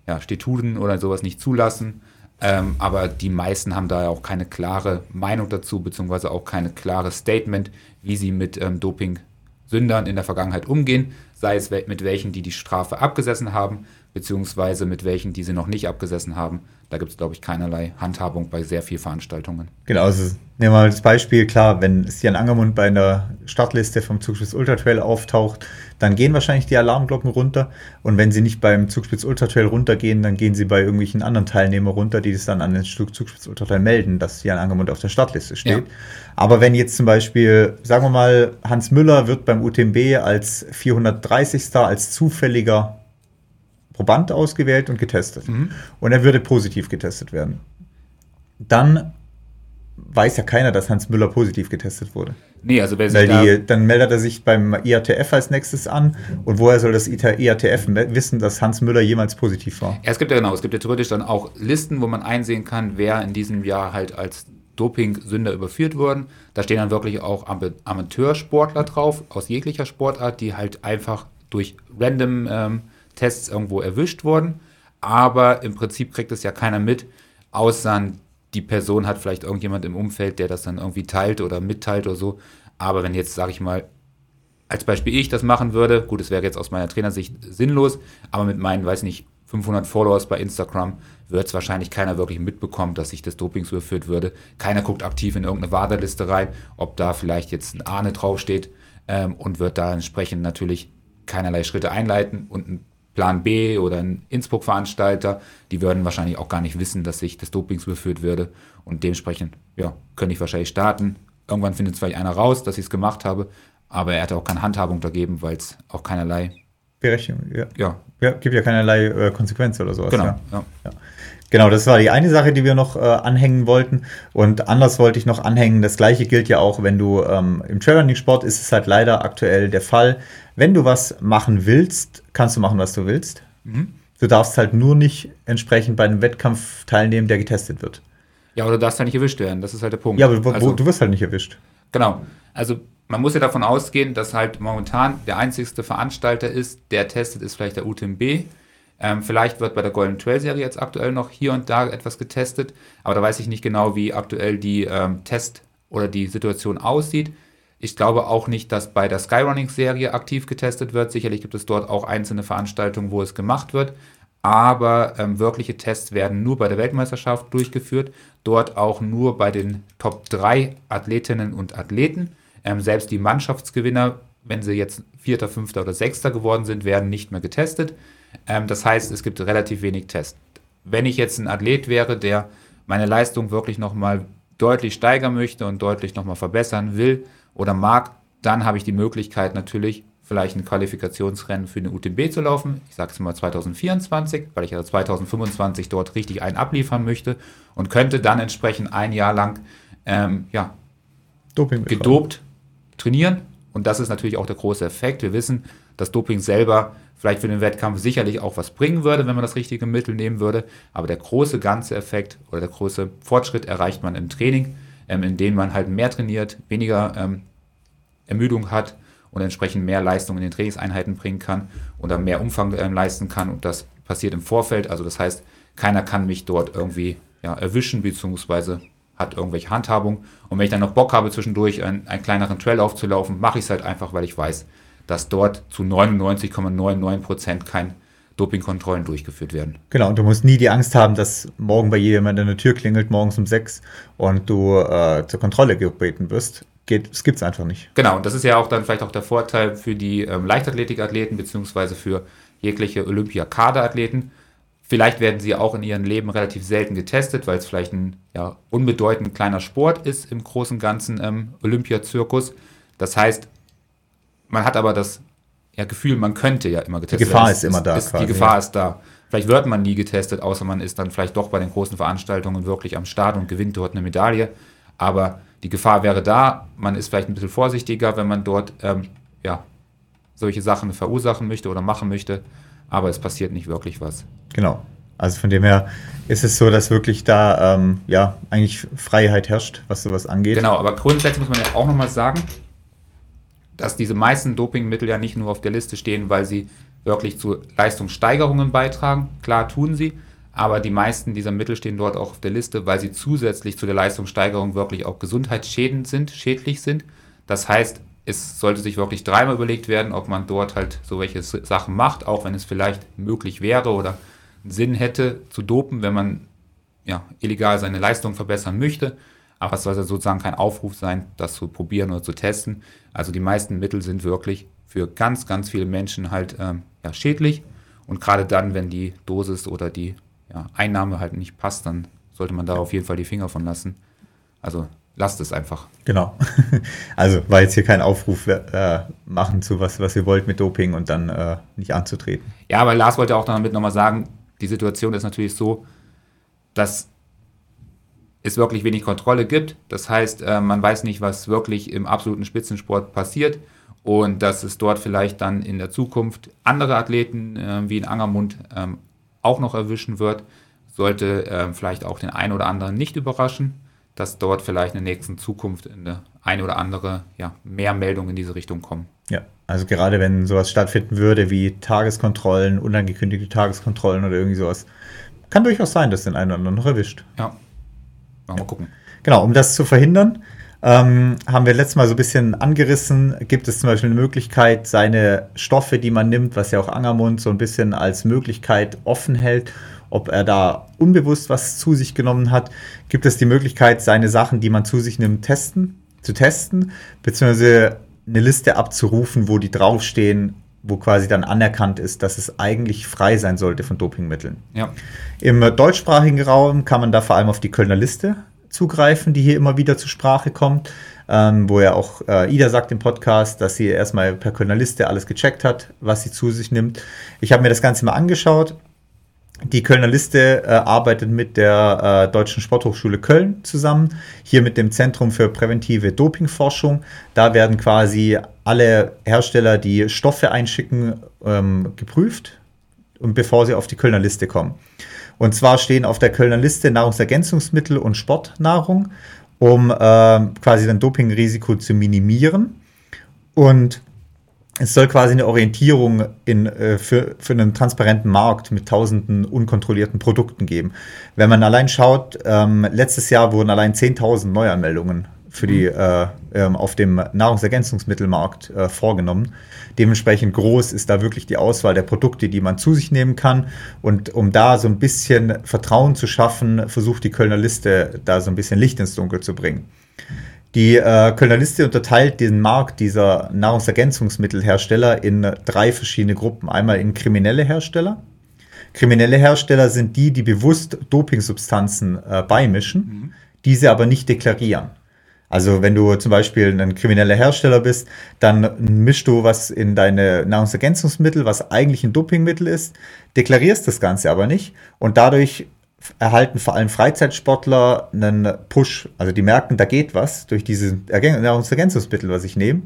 ja, Statuten oder sowas nicht zulassen. Ähm, aber die meisten haben da ja auch keine klare Meinung dazu, beziehungsweise auch keine klare Statement, wie sie mit ähm, Doping-Sündern in der Vergangenheit umgehen, sei es mit welchen, die die Strafe abgesessen haben, beziehungsweise mit welchen, die sie noch nicht abgesessen haben. Da gibt es, glaube ich, keinerlei Handhabung bei sehr vielen Veranstaltungen. Genau, also nehmen wir mal das Beispiel, klar, wenn Stian Angermund bei einer Startliste vom Zugspitz Ultra Trail auftaucht, dann gehen wahrscheinlich die Alarmglocken runter. Und wenn sie nicht beim Zugspitz Ultra Trail runtergehen, dann gehen sie bei irgendwelchen anderen Teilnehmern runter, die das dann an den Zugspitz Ultra Trail melden, dass Stian Angermund auf der Startliste steht. Ja. Aber wenn jetzt zum Beispiel, sagen wir mal, Hans Müller wird beim UTMB als 430. als zufälliger Proband ausgewählt und getestet. Mhm. Und er würde positiv getestet werden. Dann weiß ja keiner, dass Hans Müller positiv getestet wurde. Nee, also wer Weil die, dann meldet er sich beim IATF als nächstes an und woher soll das IATF wissen, dass Hans Müller jemals positiv war? Ja, es gibt ja genau, es gibt ja theoretisch dann auch Listen, wo man einsehen kann, wer in diesem Jahr halt als Doping-Sünder überführt wurden. Da stehen dann wirklich auch Amateursportler drauf, aus jeglicher Sportart, die halt einfach durch random ähm, Tests irgendwo erwischt wurden. Aber im Prinzip kriegt es ja keiner mit, außer die Person hat vielleicht irgendjemand im Umfeld, der das dann irgendwie teilt oder mitteilt oder so. Aber wenn jetzt, sage ich mal, als Beispiel ich das machen würde, gut, es wäre jetzt aus meiner Trainersicht sinnlos, aber mit meinen, weiß nicht, 500 Followers bei Instagram wird es wahrscheinlich keiner wirklich mitbekommen, dass ich des Dopings überführt würde. Keiner guckt aktiv in irgendeine Waderliste rein, ob da vielleicht jetzt ein Ahne draufsteht ähm, und wird da entsprechend natürlich keinerlei Schritte einleiten und ein Plan B oder ein Innsbruck-Veranstalter, die würden wahrscheinlich auch gar nicht wissen, dass ich des Dopings überführt würde. Und dementsprechend, ja, könnte ich wahrscheinlich starten. Irgendwann findet vielleicht einer raus, dass ich es gemacht habe, aber er hatte auch keine Handhabung dagegen, weil es auch keinerlei Berechnung, ja. ja. ja. gibt ja keinerlei äh, Konsequenz oder sowas. Genau. Ja. Ja. ja. Genau, das war die eine Sache, die wir noch äh, anhängen wollten. Und anders wollte ich noch anhängen. Das gleiche gilt ja auch, wenn du ähm, im Trailrunning-Sport ist es halt leider aktuell der Fall. Wenn du was machen willst, kannst du machen, was du willst. Mhm. Du darfst halt nur nicht entsprechend bei einem Wettkampf teilnehmen, der getestet wird. Ja, oder du darfst halt nicht erwischt werden. Das ist halt der Punkt. Ja, aber wo, also, du wirst halt nicht erwischt. Genau. Also man muss ja davon ausgehen, dass halt momentan der einzigste Veranstalter ist, der testet, ist vielleicht der UTMB. Ähm, vielleicht wird bei der Golden Trail Serie jetzt aktuell noch hier und da etwas getestet, aber da weiß ich nicht genau, wie aktuell die ähm, Test oder die Situation aussieht. Ich glaube auch nicht, dass bei der Skyrunning Serie aktiv getestet wird. Sicherlich gibt es dort auch einzelne Veranstaltungen, wo es gemacht wird. Aber ähm, wirkliche Tests werden nur bei der Weltmeisterschaft durchgeführt. Dort auch nur bei den Top 3 Athletinnen und Athleten. Ähm, selbst die Mannschaftsgewinner, wenn sie jetzt Vierter, Fünfter oder Sechster geworden sind, werden nicht mehr getestet. Ähm, das heißt, es gibt relativ wenig Tests. Wenn ich jetzt ein Athlet wäre, der meine Leistung wirklich nochmal deutlich steigern möchte und deutlich nochmal verbessern will oder mag, dann habe ich die Möglichkeit natürlich vielleicht ein Qualifikationsrennen für eine UTMB zu laufen. Ich sage es mal 2024, weil ich ja 2025 dort richtig einen abliefern möchte und könnte dann entsprechend ein Jahr lang ähm, ja, gedopt trainieren. Und das ist natürlich auch der große Effekt. Wir wissen, dass Doping selber vielleicht für den Wettkampf sicherlich auch was bringen würde, wenn man das richtige Mittel nehmen würde. Aber der große ganze Effekt oder der große Fortschritt erreicht man im Training, ähm, in dem man halt mehr trainiert, weniger ähm, Ermüdung hat und entsprechend mehr Leistung in den Trainingseinheiten bringen kann und dann mehr Umfang ähm, leisten kann. Und das passiert im Vorfeld. Also das heißt, keiner kann mich dort irgendwie ja, erwischen, beziehungsweise hat irgendwelche Handhabung. Und wenn ich dann noch Bock habe, zwischendurch einen, einen kleineren Trail aufzulaufen, mache ich es halt einfach, weil ich weiß, dass dort zu 99,99 Prozent kein Dopingkontrollen durchgeführt werden. Genau, und du musst nie die Angst haben, dass morgen bei jemand an der Tür klingelt, morgens um sechs und du äh, zur Kontrolle gebeten wirst. Geht, das gibt es einfach nicht. Genau, und das ist ja auch dann vielleicht auch der Vorteil für die ähm, Leichtathletikathleten beziehungsweise für jegliche Olympia-Kaderathleten. Vielleicht werden sie auch in ihrem Leben relativ selten getestet, weil es vielleicht ein ja, unbedeutend kleiner Sport ist im großen ganzen ähm, Olympiazirkus. Das heißt, man hat aber das ja, Gefühl, man könnte ja immer getestet werden. Die Gefahr ist, ist immer da. Ist, quasi, die Gefahr ja. ist da. Vielleicht wird man nie getestet, außer man ist dann vielleicht doch bei den großen Veranstaltungen wirklich am Start und gewinnt dort eine Medaille. Aber die Gefahr wäre da. Man ist vielleicht ein bisschen vorsichtiger, wenn man dort ähm, ja, solche Sachen verursachen möchte oder machen möchte, aber es passiert nicht wirklich was. Genau. Also von dem her ist es so, dass wirklich da ähm, ja eigentlich Freiheit herrscht, was sowas angeht. Genau, aber grundsätzlich muss man ja auch nochmal sagen, dass diese meisten Dopingmittel ja nicht nur auf der Liste stehen, weil sie wirklich zu Leistungssteigerungen beitragen. Klar tun sie, aber die meisten dieser Mittel stehen dort auch auf der Liste, weil sie zusätzlich zu der Leistungssteigerung wirklich auch gesundheitsschädend sind, schädlich sind. Das heißt, es sollte sich wirklich dreimal überlegt werden, ob man dort halt so welche Sachen macht, auch wenn es vielleicht möglich wäre oder Sinn hätte zu dopen, wenn man ja, illegal seine Leistung verbessern möchte. Aber es soll sozusagen kein Aufruf sein, das zu probieren oder zu testen. Also die meisten Mittel sind wirklich für ganz, ganz viele Menschen halt ähm, ja, schädlich. Und gerade dann, wenn die Dosis oder die ja, Einnahme halt nicht passt, dann sollte man da auf jeden Fall die Finger von lassen. Also lasst es einfach. Genau. Also war jetzt hier kein Aufruf äh, machen zu was, was ihr wollt mit Doping und dann äh, nicht anzutreten. Ja, aber Lars wollte auch damit nochmal sagen, die Situation ist natürlich so, dass es wirklich wenig Kontrolle gibt. Das heißt, äh, man weiß nicht, was wirklich im absoluten Spitzensport passiert und dass es dort vielleicht dann in der Zukunft andere Athleten äh, wie in Angermund ähm, auch noch erwischen wird, sollte äh, vielleicht auch den einen oder anderen nicht überraschen, dass dort vielleicht in der nächsten Zukunft eine, eine oder andere ja, mehr Meldungen in diese Richtung kommen. Ja, also gerade wenn sowas stattfinden würde wie Tageskontrollen, unangekündigte Tageskontrollen oder irgendwie sowas, kann durchaus sein, dass den einen oder anderen noch erwischt. Ja, mal gucken. Genau, um das zu verhindern, ähm, haben wir letztes Mal so ein bisschen angerissen, gibt es zum Beispiel eine Möglichkeit, seine Stoffe, die man nimmt, was ja auch Angermund so ein bisschen als Möglichkeit offen hält, ob er da unbewusst was zu sich genommen hat, gibt es die Möglichkeit, seine Sachen, die man zu sich nimmt, testen, zu testen, beziehungsweise eine Liste abzurufen, wo die draufstehen, wo quasi dann anerkannt ist, dass es eigentlich frei sein sollte von Dopingmitteln. Ja. Im deutschsprachigen Raum kann man da vor allem auf die Kölner Liste zugreifen, die hier immer wieder zur Sprache kommt, ähm, wo ja auch äh, Ida sagt im Podcast, dass sie erstmal per Kölner Liste alles gecheckt hat, was sie zu sich nimmt. Ich habe mir das Ganze mal angeschaut. Die Kölner Liste äh, arbeitet mit der äh, Deutschen Sporthochschule Köln zusammen, hier mit dem Zentrum für präventive Dopingforschung. Da werden quasi alle Hersteller, die Stoffe einschicken, ähm, geprüft, und bevor sie auf die Kölner Liste kommen. Und zwar stehen auf der Kölner Liste Nahrungsergänzungsmittel und Sportnahrung, um äh, quasi ein Dopingrisiko zu minimieren. Und es soll quasi eine Orientierung in, äh, für, für einen transparenten Markt mit tausenden unkontrollierten Produkten geben. Wenn man allein schaut, ähm, letztes Jahr wurden allein 10.000 Neuanmeldungen für die, mhm. äh, ähm, auf dem Nahrungsergänzungsmittelmarkt äh, vorgenommen. Dementsprechend groß ist da wirklich die Auswahl der Produkte, die man zu sich nehmen kann. Und um da so ein bisschen Vertrauen zu schaffen, versucht die Kölner Liste da so ein bisschen Licht ins Dunkel zu bringen. Die äh, Kölner Liste unterteilt den Markt dieser Nahrungsergänzungsmittelhersteller in drei verschiedene Gruppen. Einmal in kriminelle Hersteller. Kriminelle Hersteller sind die, die bewusst Dopingsubstanzen äh, beimischen, mhm. diese aber nicht deklarieren. Also wenn du zum Beispiel ein krimineller Hersteller bist, dann mischst du was in deine Nahrungsergänzungsmittel, was eigentlich ein Dopingmittel ist, deklarierst das Ganze aber nicht und dadurch erhalten vor allem Freizeitsportler einen Push. Also die merken, da geht was durch diese Nahrungsergänzungsmittel, was ich nehme.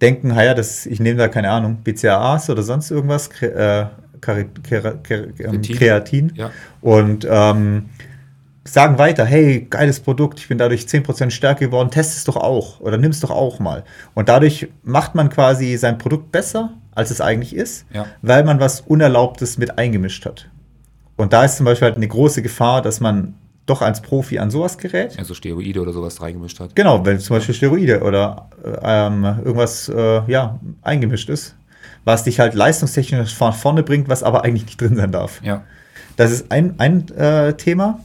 Denken, ja, das, ich nehme da keine Ahnung, BCAAs oder sonst irgendwas, äh, Kreatin. Ja. Und ähm, sagen weiter, hey, geiles Produkt, ich bin dadurch 10% stärker geworden, test es doch auch oder nimm es doch auch mal. Und dadurch macht man quasi sein Produkt besser, als es eigentlich ist, ja. weil man was Unerlaubtes mit eingemischt hat. Und da ist zum Beispiel halt eine große Gefahr, dass man doch als Profi an sowas gerät. Also Steroide oder sowas reingemischt hat. Genau, wenn zum Beispiel Steroide oder ähm, irgendwas äh, ja, eingemischt ist, was dich halt leistungstechnisch vorne bringt, was aber eigentlich nicht drin sein darf. Ja. Das ist ein, ein äh, Thema.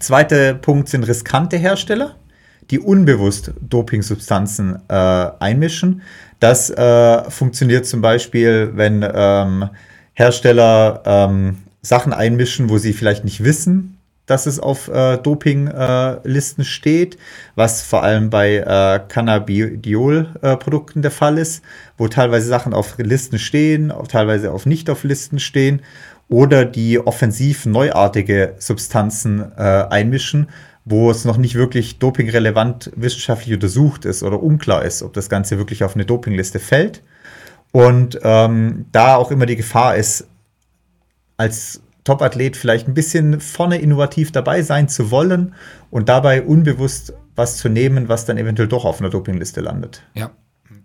Zweiter Punkt sind riskante Hersteller, die unbewusst Dopingsubstanzen äh, einmischen. Das äh, funktioniert zum Beispiel, wenn ähm, Hersteller ähm, Sachen einmischen, wo sie vielleicht nicht wissen, dass es auf äh, Dopinglisten äh, steht, was vor allem bei äh, Cannabidiol-Produkten der Fall ist, wo teilweise Sachen auf Listen stehen, auch teilweise auf nicht auf Listen stehen oder die offensiv neuartige Substanzen äh, einmischen, wo es noch nicht wirklich dopingrelevant wissenschaftlich untersucht ist oder unklar ist, ob das Ganze wirklich auf eine Dopingliste fällt. Und ähm, da auch immer die Gefahr ist, als Top-Athlet vielleicht ein bisschen vorne innovativ dabei sein zu wollen und dabei unbewusst was zu nehmen, was dann eventuell doch auf einer Dopingliste landet. Ja.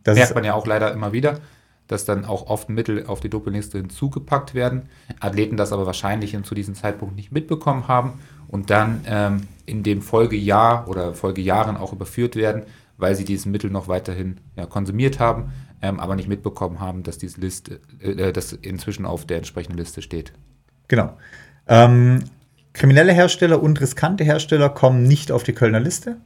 Das merkt man ja auch leider immer wieder, dass dann auch oft Mittel auf die Dopingliste hinzugepackt werden. Athleten das aber wahrscheinlich zu diesem Zeitpunkt nicht mitbekommen haben und dann ähm, in dem Folgejahr oder Folgejahren auch überführt werden, weil sie dieses Mittel noch weiterhin ja, konsumiert haben, ähm, aber nicht mitbekommen haben, dass diese Liste, äh, das inzwischen auf der entsprechenden Liste steht. Genau. Ähm, kriminelle Hersteller und riskante Hersteller kommen nicht auf die Kölner Liste.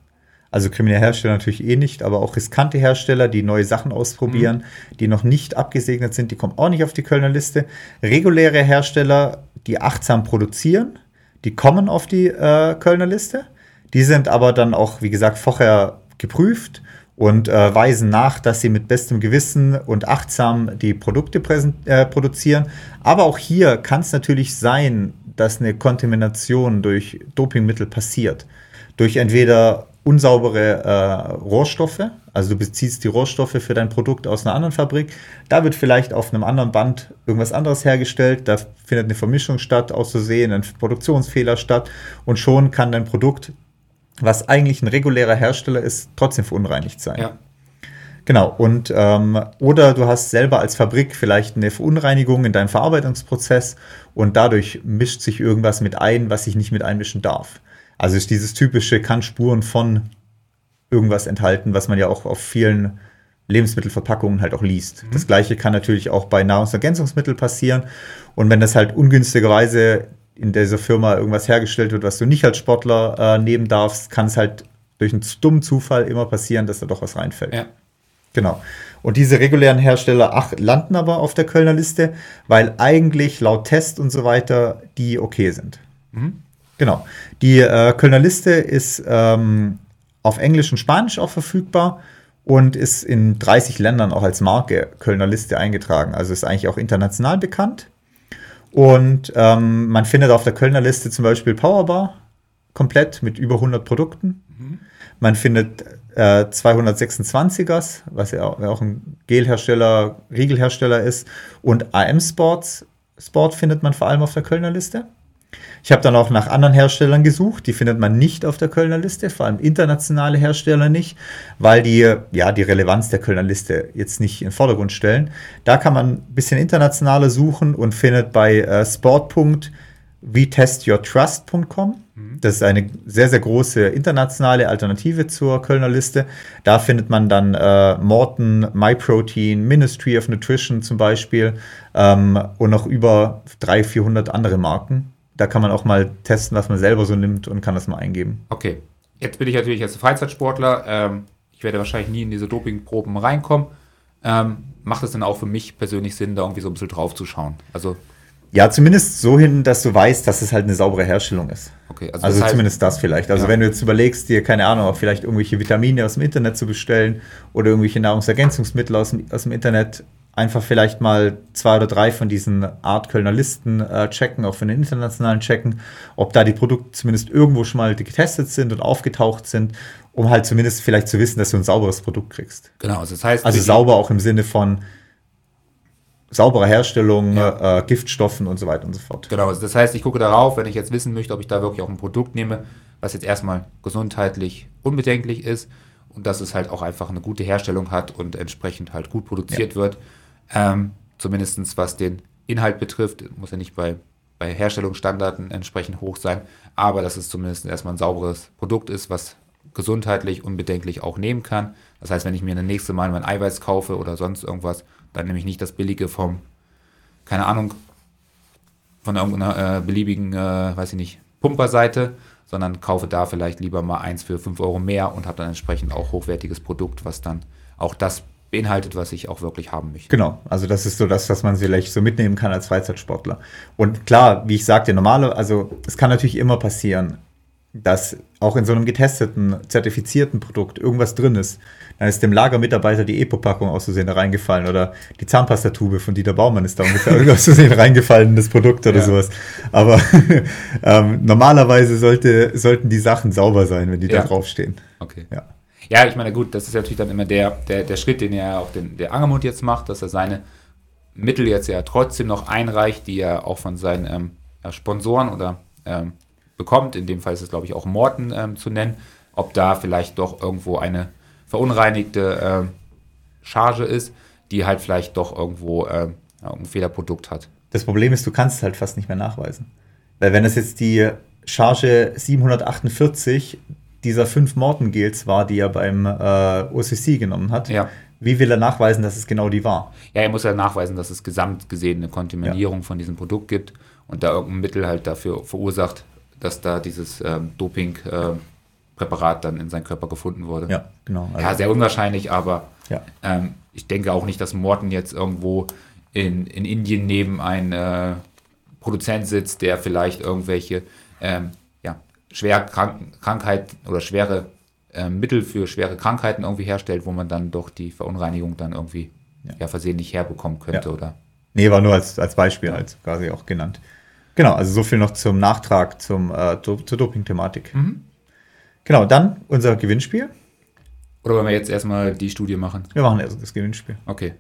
Also kriminelle Hersteller natürlich eh nicht, aber auch riskante Hersteller, die neue Sachen ausprobieren, mhm. die noch nicht abgesegnet sind, die kommen auch nicht auf die Kölner Liste. Reguläre Hersteller, die achtsam produzieren, die kommen auf die äh, Kölner Liste. Die sind aber dann auch, wie gesagt, vorher geprüft und äh, weisen nach, dass sie mit bestem Gewissen und achtsam die Produkte äh, produzieren. Aber auch hier kann es natürlich sein, dass eine Kontamination durch Dopingmittel passiert. Durch entweder unsaubere äh, Rohstoffe, also du beziehst die Rohstoffe für dein Produkt aus einer anderen Fabrik, da wird vielleicht auf einem anderen Band irgendwas anderes hergestellt, da findet eine Vermischung statt, auszusehen, ein Produktionsfehler statt und schon kann dein Produkt was eigentlich ein regulärer Hersteller ist, trotzdem verunreinigt sein. Ja. Genau, und ähm, oder du hast selber als Fabrik vielleicht eine Verunreinigung in deinem Verarbeitungsprozess und dadurch mischt sich irgendwas mit ein, was sich nicht mit einmischen darf. Also ist dieses typische, kann Spuren von irgendwas enthalten, was man ja auch auf vielen Lebensmittelverpackungen halt auch liest. Mhm. Das gleiche kann natürlich auch bei Nahrungsergänzungsmitteln passieren. Und wenn das halt ungünstigerweise in dieser Firma irgendwas hergestellt wird, was du nicht als Sportler äh, nehmen darfst, kann es halt durch einen dummen Zufall immer passieren, dass da doch was reinfällt. Ja. Genau. Und diese regulären Hersteller ach, landen aber auf der Kölner Liste, weil eigentlich laut Test und so weiter die okay sind. Mhm. Genau. Die äh, Kölner Liste ist ähm, auf Englisch und Spanisch auch verfügbar und ist in 30 Ländern auch als Marke Kölner Liste eingetragen. Also ist eigentlich auch international bekannt. Und ähm, man findet auf der Kölner Liste zum Beispiel Powerbar komplett mit über 100 Produkten. Mhm. Man findet äh, 226ers, was ja auch, auch ein Gelhersteller, Riegelhersteller ist. Und AM Sports Sport findet man vor allem auf der Kölner Liste. Ich habe dann auch nach anderen Herstellern gesucht, die findet man nicht auf der Kölner Liste, vor allem internationale Hersteller nicht, weil die ja die Relevanz der Kölner Liste jetzt nicht in den Vordergrund stellen. Da kann man ein bisschen internationaler suchen und findet bei äh, sport.retestyourtrust.com. Mhm. Das ist eine sehr, sehr große internationale Alternative zur Kölner Liste. Da findet man dann äh, Morton, MyProtein, Ministry of Nutrition zum Beispiel ähm, und noch über 300, 400 andere Marken da kann man auch mal testen, was man selber so nimmt und kann das mal eingeben. Okay. Jetzt bin ich natürlich als Freizeitsportler. Ähm, ich werde wahrscheinlich nie in diese Dopingproben reinkommen. Ähm, macht es dann auch für mich persönlich Sinn, da irgendwie so ein bisschen drauf zu schauen? Also ja, zumindest so hin, dass du weißt, dass es halt eine saubere Herstellung ist. Okay, also, also das zumindest das vielleicht. Also ja. wenn du jetzt überlegst, dir, keine Ahnung, auch vielleicht irgendwelche Vitamine aus dem Internet zu bestellen oder irgendwelche Nahrungsergänzungsmittel aus dem, aus dem Internet, einfach vielleicht mal zwei oder drei von diesen Art Kölner Listen äh, checken, auch von den internationalen checken, ob da die Produkte zumindest irgendwo schon mal getestet sind und aufgetaucht sind, um halt zumindest vielleicht zu wissen, dass du ein sauberes Produkt kriegst. Genau, also das heißt. Also sauber auch im Sinne von sauberer Herstellung, ja. äh, Giftstoffen und so weiter und so fort. Genau, also das heißt, ich gucke darauf, wenn ich jetzt wissen möchte, ob ich da wirklich auch ein Produkt nehme, was jetzt erstmal gesundheitlich unbedenklich ist und dass es halt auch einfach eine gute Herstellung hat und entsprechend halt gut produziert ja. wird ähm, Zumindest was den Inhalt betrifft, muss ja nicht bei, bei Herstellungsstandards entsprechend hoch sein, aber dass es zumindest erstmal ein sauberes Produkt ist, was gesundheitlich unbedenklich auch nehmen kann. Das heißt, wenn ich mir das nächste Mal mein Eiweiß kaufe oder sonst irgendwas, dann nehme ich nicht das billige vom, keine Ahnung, von irgendeiner äh, beliebigen, äh, weiß ich nicht, Pumperseite, sondern kaufe da vielleicht lieber mal eins für 5 Euro mehr und habe dann entsprechend auch hochwertiges Produkt, was dann auch das beinhaltet, was ich auch wirklich haben möchte. Genau, also das ist so das, was man vielleicht so mitnehmen kann als Freizeitsportler. Und klar, wie ich sagte, normale, also es kann natürlich immer passieren, dass auch in so einem getesteten, zertifizierten Produkt irgendwas drin ist. Dann ist dem Lagermitarbeiter die Epo-Packung auszusehen da reingefallen oder die Zahnpastatube von Dieter Baumann ist da ungefähr irgendwas zu sehen reingefallen in das Produkt oder ja. sowas. Aber ähm, normalerweise sollte, sollten die Sachen sauber sein, wenn die ja. da draufstehen. Okay. Ja. Ja, ich meine, gut, das ist natürlich dann immer der, der, der Schritt, den ja auch den, der Angermund jetzt macht, dass er seine Mittel jetzt ja trotzdem noch einreicht, die er auch von seinen ähm, Sponsoren oder ähm, bekommt, in dem Fall ist es, glaube ich, auch Morten ähm, zu nennen, ob da vielleicht doch irgendwo eine verunreinigte ähm, Charge ist, die halt vielleicht doch irgendwo ja, ein Fehlerprodukt hat. Das Problem ist, du kannst es halt fast nicht mehr nachweisen. Weil wenn es jetzt die Charge 748 dieser fünf Morton-Gels war, die er beim äh, OCC genommen hat, Ja. wie will er nachweisen, dass es genau die war? Ja, er muss ja nachweisen, dass es gesamt gesehen eine Kontaminierung von diesem Produkt gibt und da irgendein Mittel halt dafür verursacht, dass da dieses ähm, Doping-Präparat dann in seinen Körper gefunden wurde. Ja, genau. Also, Ja, sehr unwahrscheinlich, aber ja. ähm, ich denke auch nicht, dass Morton jetzt irgendwo in, in Indien neben einem äh, Produzent sitzt, der vielleicht irgendwelche ähm, ja, schwer Krank Krankheit oder schwere ähm, Mittel für schwere Krankheiten irgendwie herstellt, wo man dann doch die Verunreinigung dann irgendwie Ja. ja. versehentlich herbekommen könnte Ja. oder Nee, war nur als, als Beispiel halt quasi auch genannt. Genau, also so viel noch zum Nachtrag zum, äh, zur Doping-Thematik. Genau, dann unser Gewinnspiel. oder wollen wir jetzt erstmal die Studie machen? Wir machen also das Gewinnspiel. Okay.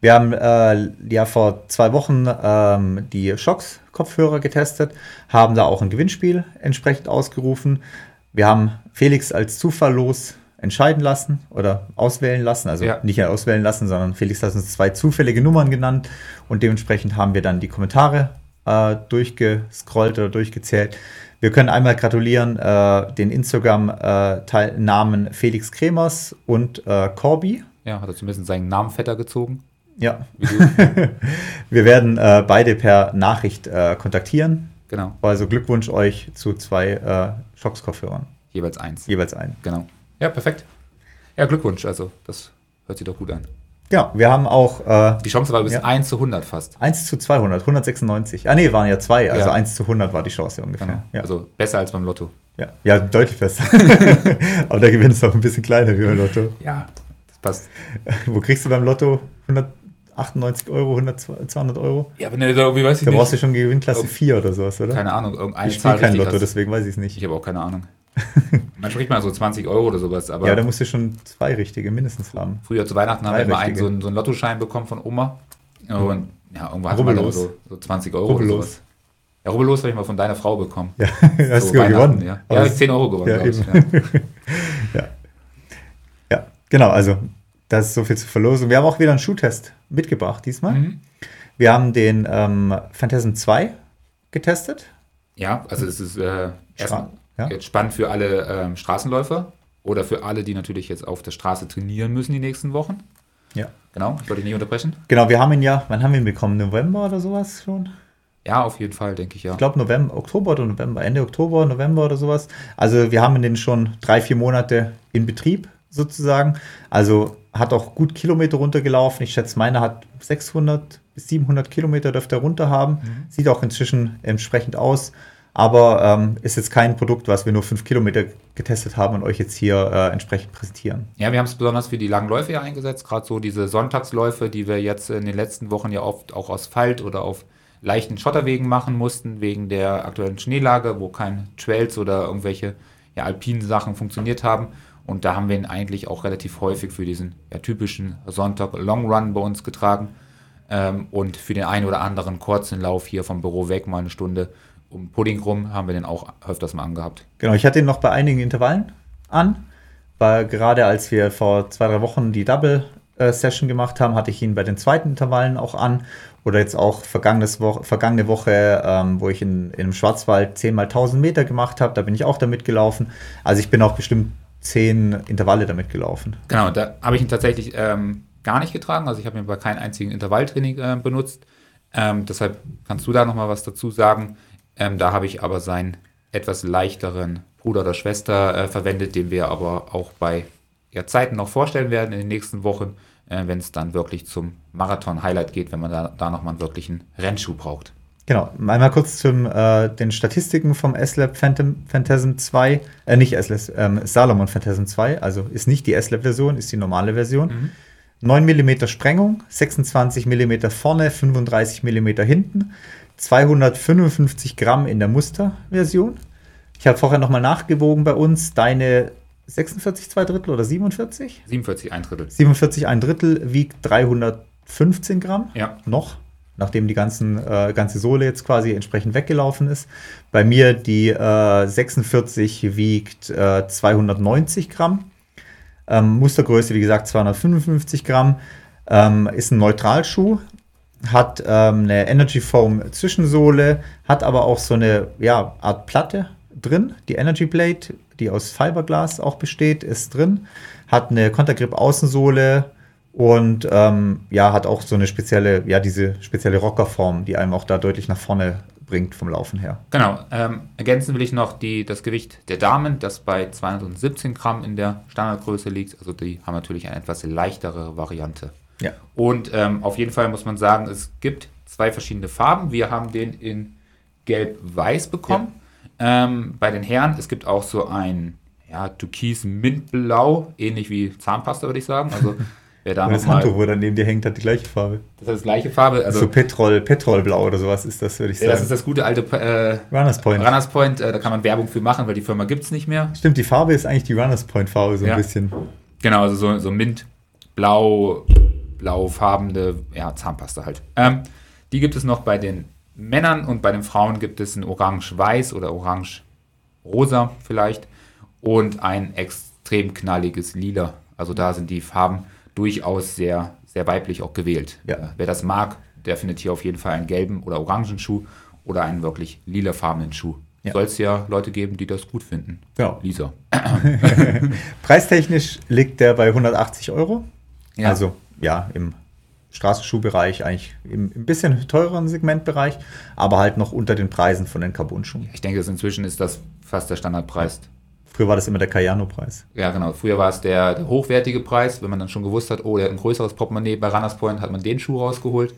Wir haben äh, ja vor zwei Wochen ähm, die Shocks-Kopfhörer getestet, haben da auch ein Gewinnspiel entsprechend ausgerufen. Wir haben Felix als zufalllos entscheiden lassen oder auswählen lassen. Also Ja. nicht auswählen lassen, sondern Felix hat uns zwei zufällige Nummern genannt und dementsprechend haben wir dann die Kommentare äh, durchgescrollt oder durchgezählt. Wir können einmal gratulieren äh, den Instagram-Namen Felix Kremers und äh, Corby. Ja, hat er zumindest seinen Namen fetter gezogen. Ja, wir werden äh, beide per Nachricht äh, kontaktieren. genau. Also Glückwunsch euch zu zwei äh, Shocks-Kopfhörern. Jeweils eins. Jeweils ein. Genau. Ja, perfekt. Ja, Glückwunsch. Also, das hört sich doch gut an. Genau, wir haben auch äh, Die Chance war bis Ja. 1 zu 100 fast. 1 zu 200, 196. Ah nee, waren ja zwei, also Ja. 1 zu 100 war die Chance ungefähr. Genau. Ja. Also besser als beim Lotto. ja. ja, deutlich besser. Aber der Gewinn ist auch ein bisschen kleiner wie beim Lotto. Ja, das passt. Wo kriegst du beim Lotto 198 Euro, 100, 200 Euro? Ja, wenn du da irgendwie, weiß ich Da brauchst du nicht. schon Gewinnklasse Oh. 4 oder sowas, oder? Keine Ahnung, irgendeine ich spiele kein Lotto, hast. deswegen weiß ich es nicht. Ich habe auch keine Ahnung. Man spricht mal so 20 Euro oder sowas, aber Ja, da musst du schon zwei richtige mindestens haben. früher zu Weihnachten haben Drei wir immer einen, so, einen, so einen Lottoschein bekommen von Oma. Und ja, irgendwann hatten wir so, so 20 Euro Rubbellos. oder sowas. Ja, Rubbellos habe ich mal von deiner Frau bekommen. Ja, hast So du gewonnen. Ja, ja habe ich 10 Euro gewonnen, Ja, glaub ich. Ja. ja. ja, genau, also das ist so viel zur Verlosung. Wir haben auch wieder einen Schuhtest mitgebracht diesmal. Mhm. Wir haben den ähm, Phantasm 2 getestet. Ja, also es ist äh, erstmal ja. jetzt spannend für alle ähm, Straßenläufer oder für alle, die natürlich jetzt auf der Straße trainieren müssen die nächsten Wochen. Ja. Genau, ich wollte dich nicht unterbrechen. Genau, wir haben ihn ja, wann haben wir ihn bekommen? November oder sowas schon? Ja, auf jeden Fall, denke ich ja. Ich glaube November, Oktober oder November, Ende Oktober, November oder sowas. Also wir haben den schon drei, vier Monate in Betrieb sozusagen. Also hat auch gut Kilometer runtergelaufen. Ich schätze, meiner hat 600 bis 700 Kilometer dürfte er runter haben. Sieht auch inzwischen entsprechend aus. Aber ähm, ist jetzt kein Produkt, was wir nur fünf Kilometer getestet haben und euch jetzt hier äh, entsprechend präsentieren. Ja, wir haben es besonders für die langen Läufe ja eingesetzt, gerade so diese Sonntagsläufe, die wir jetzt in den letzten Wochen ja oft auch aus Falt oder auf leichten Schotterwegen machen mussten, wegen der aktuellen Schneelage, wo kein Trails oder irgendwelche ja, alpinen Sachen funktioniert haben. Und da haben wir ihn eigentlich auch relativ häufig für diesen ja, typischen Sonntag Long Run bei uns getragen. Ähm, und für den einen oder anderen kurzen Lauf hier vom Büro weg, mal eine Stunde um Pudding rum, haben wir den auch öfters mal angehabt. Genau, ich hatte ihn noch bei einigen Intervallen an. Weil gerade als wir vor zwei, drei Wochen die Double-Session gemacht haben, hatte ich ihn bei den zweiten Intervallen auch an. Oder jetzt auch vergangenes Wo vergangene Woche, ähm, wo ich in, in einem Schwarzwald 10 mal 1000 Meter gemacht habe, da bin ich auch damit gelaufen. Also ich bin auch bestimmt 10 Intervalle damit gelaufen. Genau, da habe ich ihn tatsächlich ähm, gar nicht getragen. Also ich habe ihn bei keinem einzigen Intervalltraining äh, benutzt. Ähm, deshalb kannst du da noch mal was dazu sagen. Ähm, da habe ich aber seinen etwas leichteren Bruder oder Schwester äh, verwendet, den wir aber auch bei ja, Zeiten noch vorstellen werden in den nächsten Wochen, äh, wenn es dann wirklich zum Marathon-Highlight geht, wenn man da, da nochmal einen wirklichen Rennschuh braucht. Genau, einmal kurz zum äh, den Statistiken vom S-Lab Phantom, Phantasm 2, äh, nicht S-Lab, ähm, Salomon Phantasm 2, also ist nicht die S-Lab-Version, ist die normale Version. 9 mm Sprengung, 26 mm vorne, 35 mm hinten, 255 Gramm in der Musterversion. Ich habe vorher nochmal nachgewogen bei uns, deine 46 2 Drittel oder 47? 47 ein Drittel. 47 ein Drittel wiegt 15 Gramm Ja. noch, nachdem die ganzen, äh, ganze Sohle jetzt quasi entsprechend weggelaufen ist. Bei mir die äh, 46 wiegt äh, 290 Gramm. Ähm, Mustergröße, wie gesagt, 255 Gramm. Ähm, ist ein Neutralschuh, hat ähm, eine Energy Foam Zwischensohle, hat aber auch so eine ja, Art Platte drin. Die Energy Blade, die aus Fiberglas auch besteht, ist drin. Hat eine Kontergrip Außensohle und ähm, ja, hat auch so eine spezielle, ja, diese spezielle Rockerform, die einem auch da deutlich nach vorne bringt vom Laufen her. Genau. Ähm, ergänzen will ich noch die, das Gewicht der Damen, das bei 217 Gramm in der Standardgröße liegt. Also die haben natürlich eine etwas leichtere Variante. Ja. Und ähm, auf jeden Fall muss man sagen, es gibt zwei verschiedene Farben. Wir haben den in Gelb-Weiß bekommen. Ähm, bei den Herren, es gibt auch so ein ja, Türkis Mintblau, ähnlich wie Zahnpasta, würde ich sagen. Also wer da Und das Handtuch, wo dann neben dir hängt, hat die gleiche Farbe. das ist das gleiche Farbe. Also so Petrol, Petrolblau oder sowas ist das, würde ich ja, sagen. das ist das gute alte äh, Runners Point. Runners Point. Äh, da kann man Werbung für machen, weil die Firma gibt es nicht mehr. Stimmt, die Farbe ist eigentlich die Runners Point Farbe, so Ja. ein bisschen. Genau, also so, so Mint-Blau, blaufarbene ja, Zahnpasta halt. Ähm, die gibt es noch bei den Männern und bei den Frauen gibt es ein Orange-Weiß oder Orange-Rosa vielleicht und ein extrem knalliges Lila. Also da sind die Farben durchaus sehr, sehr weiblich auch gewählt. Ja. Äh, wer das mag, der findet hier auf jeden Fall einen gelben oder orangen Schuh oder einen wirklich lilafarbenen Schuh. Ja. Soll es ja Leute geben, die das gut finden. Ja. Lisa. Preistechnisch liegt der bei 180 Euro. Ja. Also ja, im Straßenschuhbereich, eigentlich im, im bisschen teureren Segmentbereich, aber halt noch unter den Preisen von den Carbon-Schuhen. Ich denke, inzwischen ist das fast der Standardpreis. Früher war das immer der Cayano-Preis. Ja, genau. Früher war es der, der hochwertige Preis, wenn man dann schon gewusst hat, oh, der hat ein größeres Portemonnaie. Bei Runners Point hat man den Schuh rausgeholt.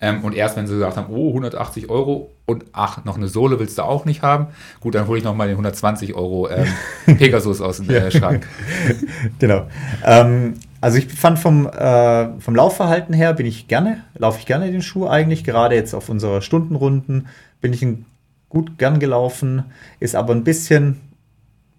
Ähm, und erst wenn sie gesagt haben, oh, 180 Euro und ach, noch eine Sohle willst du auch nicht haben, gut, dann hole ich nochmal den 120 Euro ähm, Pegasus aus dem äh, Schrank. Genau. Ähm, also ich fand vom, äh, vom Laufverhalten her bin ich gerne, laufe ich gerne den Schuh eigentlich. Gerade jetzt auf unserer Stundenrunden bin ich ein gut gern gelaufen, ist aber ein bisschen,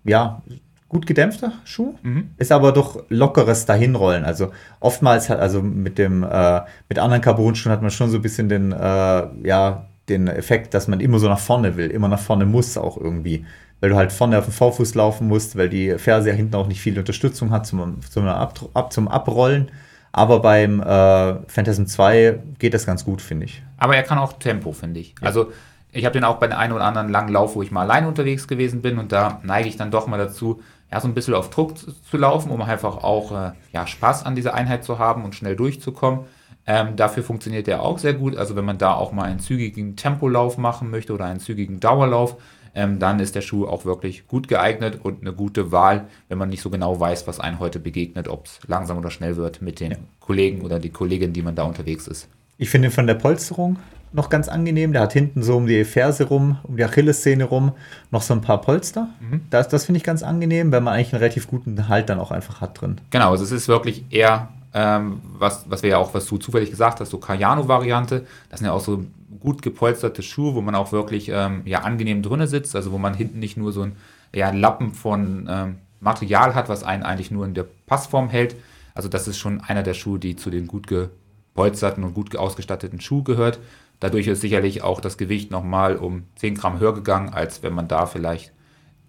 ja, gut gedämpfter Schuh, Mhm. ist aber doch lockeres Dahinrollen. Also oftmals hat, also mit dem, äh, mit anderen Carbon-Schuhen hat man schon so ein bisschen den, äh, ja, den Effekt, dass man immer so nach vorne will, immer nach vorne muss auch irgendwie. Weil du halt vorne auf dem Vorfuß laufen musst, weil die Ferse ja hinten auch nicht viel Unterstützung hat zum, zum, Ab, ab, zum Abrollen. Aber beim äh, Phantasm 2 geht das ganz gut, finde ich. Aber er kann auch Tempo, finde ich. Also ich habe den auch bei den einen oder anderen langen Lauf, wo ich mal allein unterwegs gewesen bin und da neige ich dann doch mal dazu, ja, so ein bisschen auf Druck zu, zu laufen, um einfach auch äh, ja, Spaß an dieser Einheit zu haben und schnell durchzukommen. Ähm, dafür funktioniert der auch sehr gut. Also wenn man da auch mal einen zügigen Tempolauf machen möchte oder einen zügigen Dauerlauf, ähm, dann ist der Schuh auch wirklich gut geeignet und eine gute Wahl, wenn man nicht so genau weiß, was einem heute begegnet, ob es langsam oder schnell wird mit den Kollegen oder die Kollegin, die man da unterwegs ist. Ich finde von der Polsterung noch ganz angenehm. Der hat hinten so um die Ferse rum, um die Achillessehne rum, noch so ein paar Polster. Das, das finde ich ganz angenehm, wenn man eigentlich einen relativ guten Halt dann auch einfach hat drin. Genau, also es ist wirklich eher, ähm, was, was wir ja auch, was du zufällig gesagt hast, so Cayano-Variante. Das sind ja auch so gut gepolsterte Schuhe, wo man auch wirklich ähm, ja, angenehm drinne sitzt, also wo man hinten nicht nur so ein ja, Lappen von ähm, Material hat, was einen eigentlich nur in der Passform hält. Also das ist schon einer der Schuhe, die zu den gut gepolsterten und gut ausgestatteten Schuh gehört. Dadurch ist sicherlich auch das Gewicht nochmal um 10 Gramm höher gegangen, als wenn man da vielleicht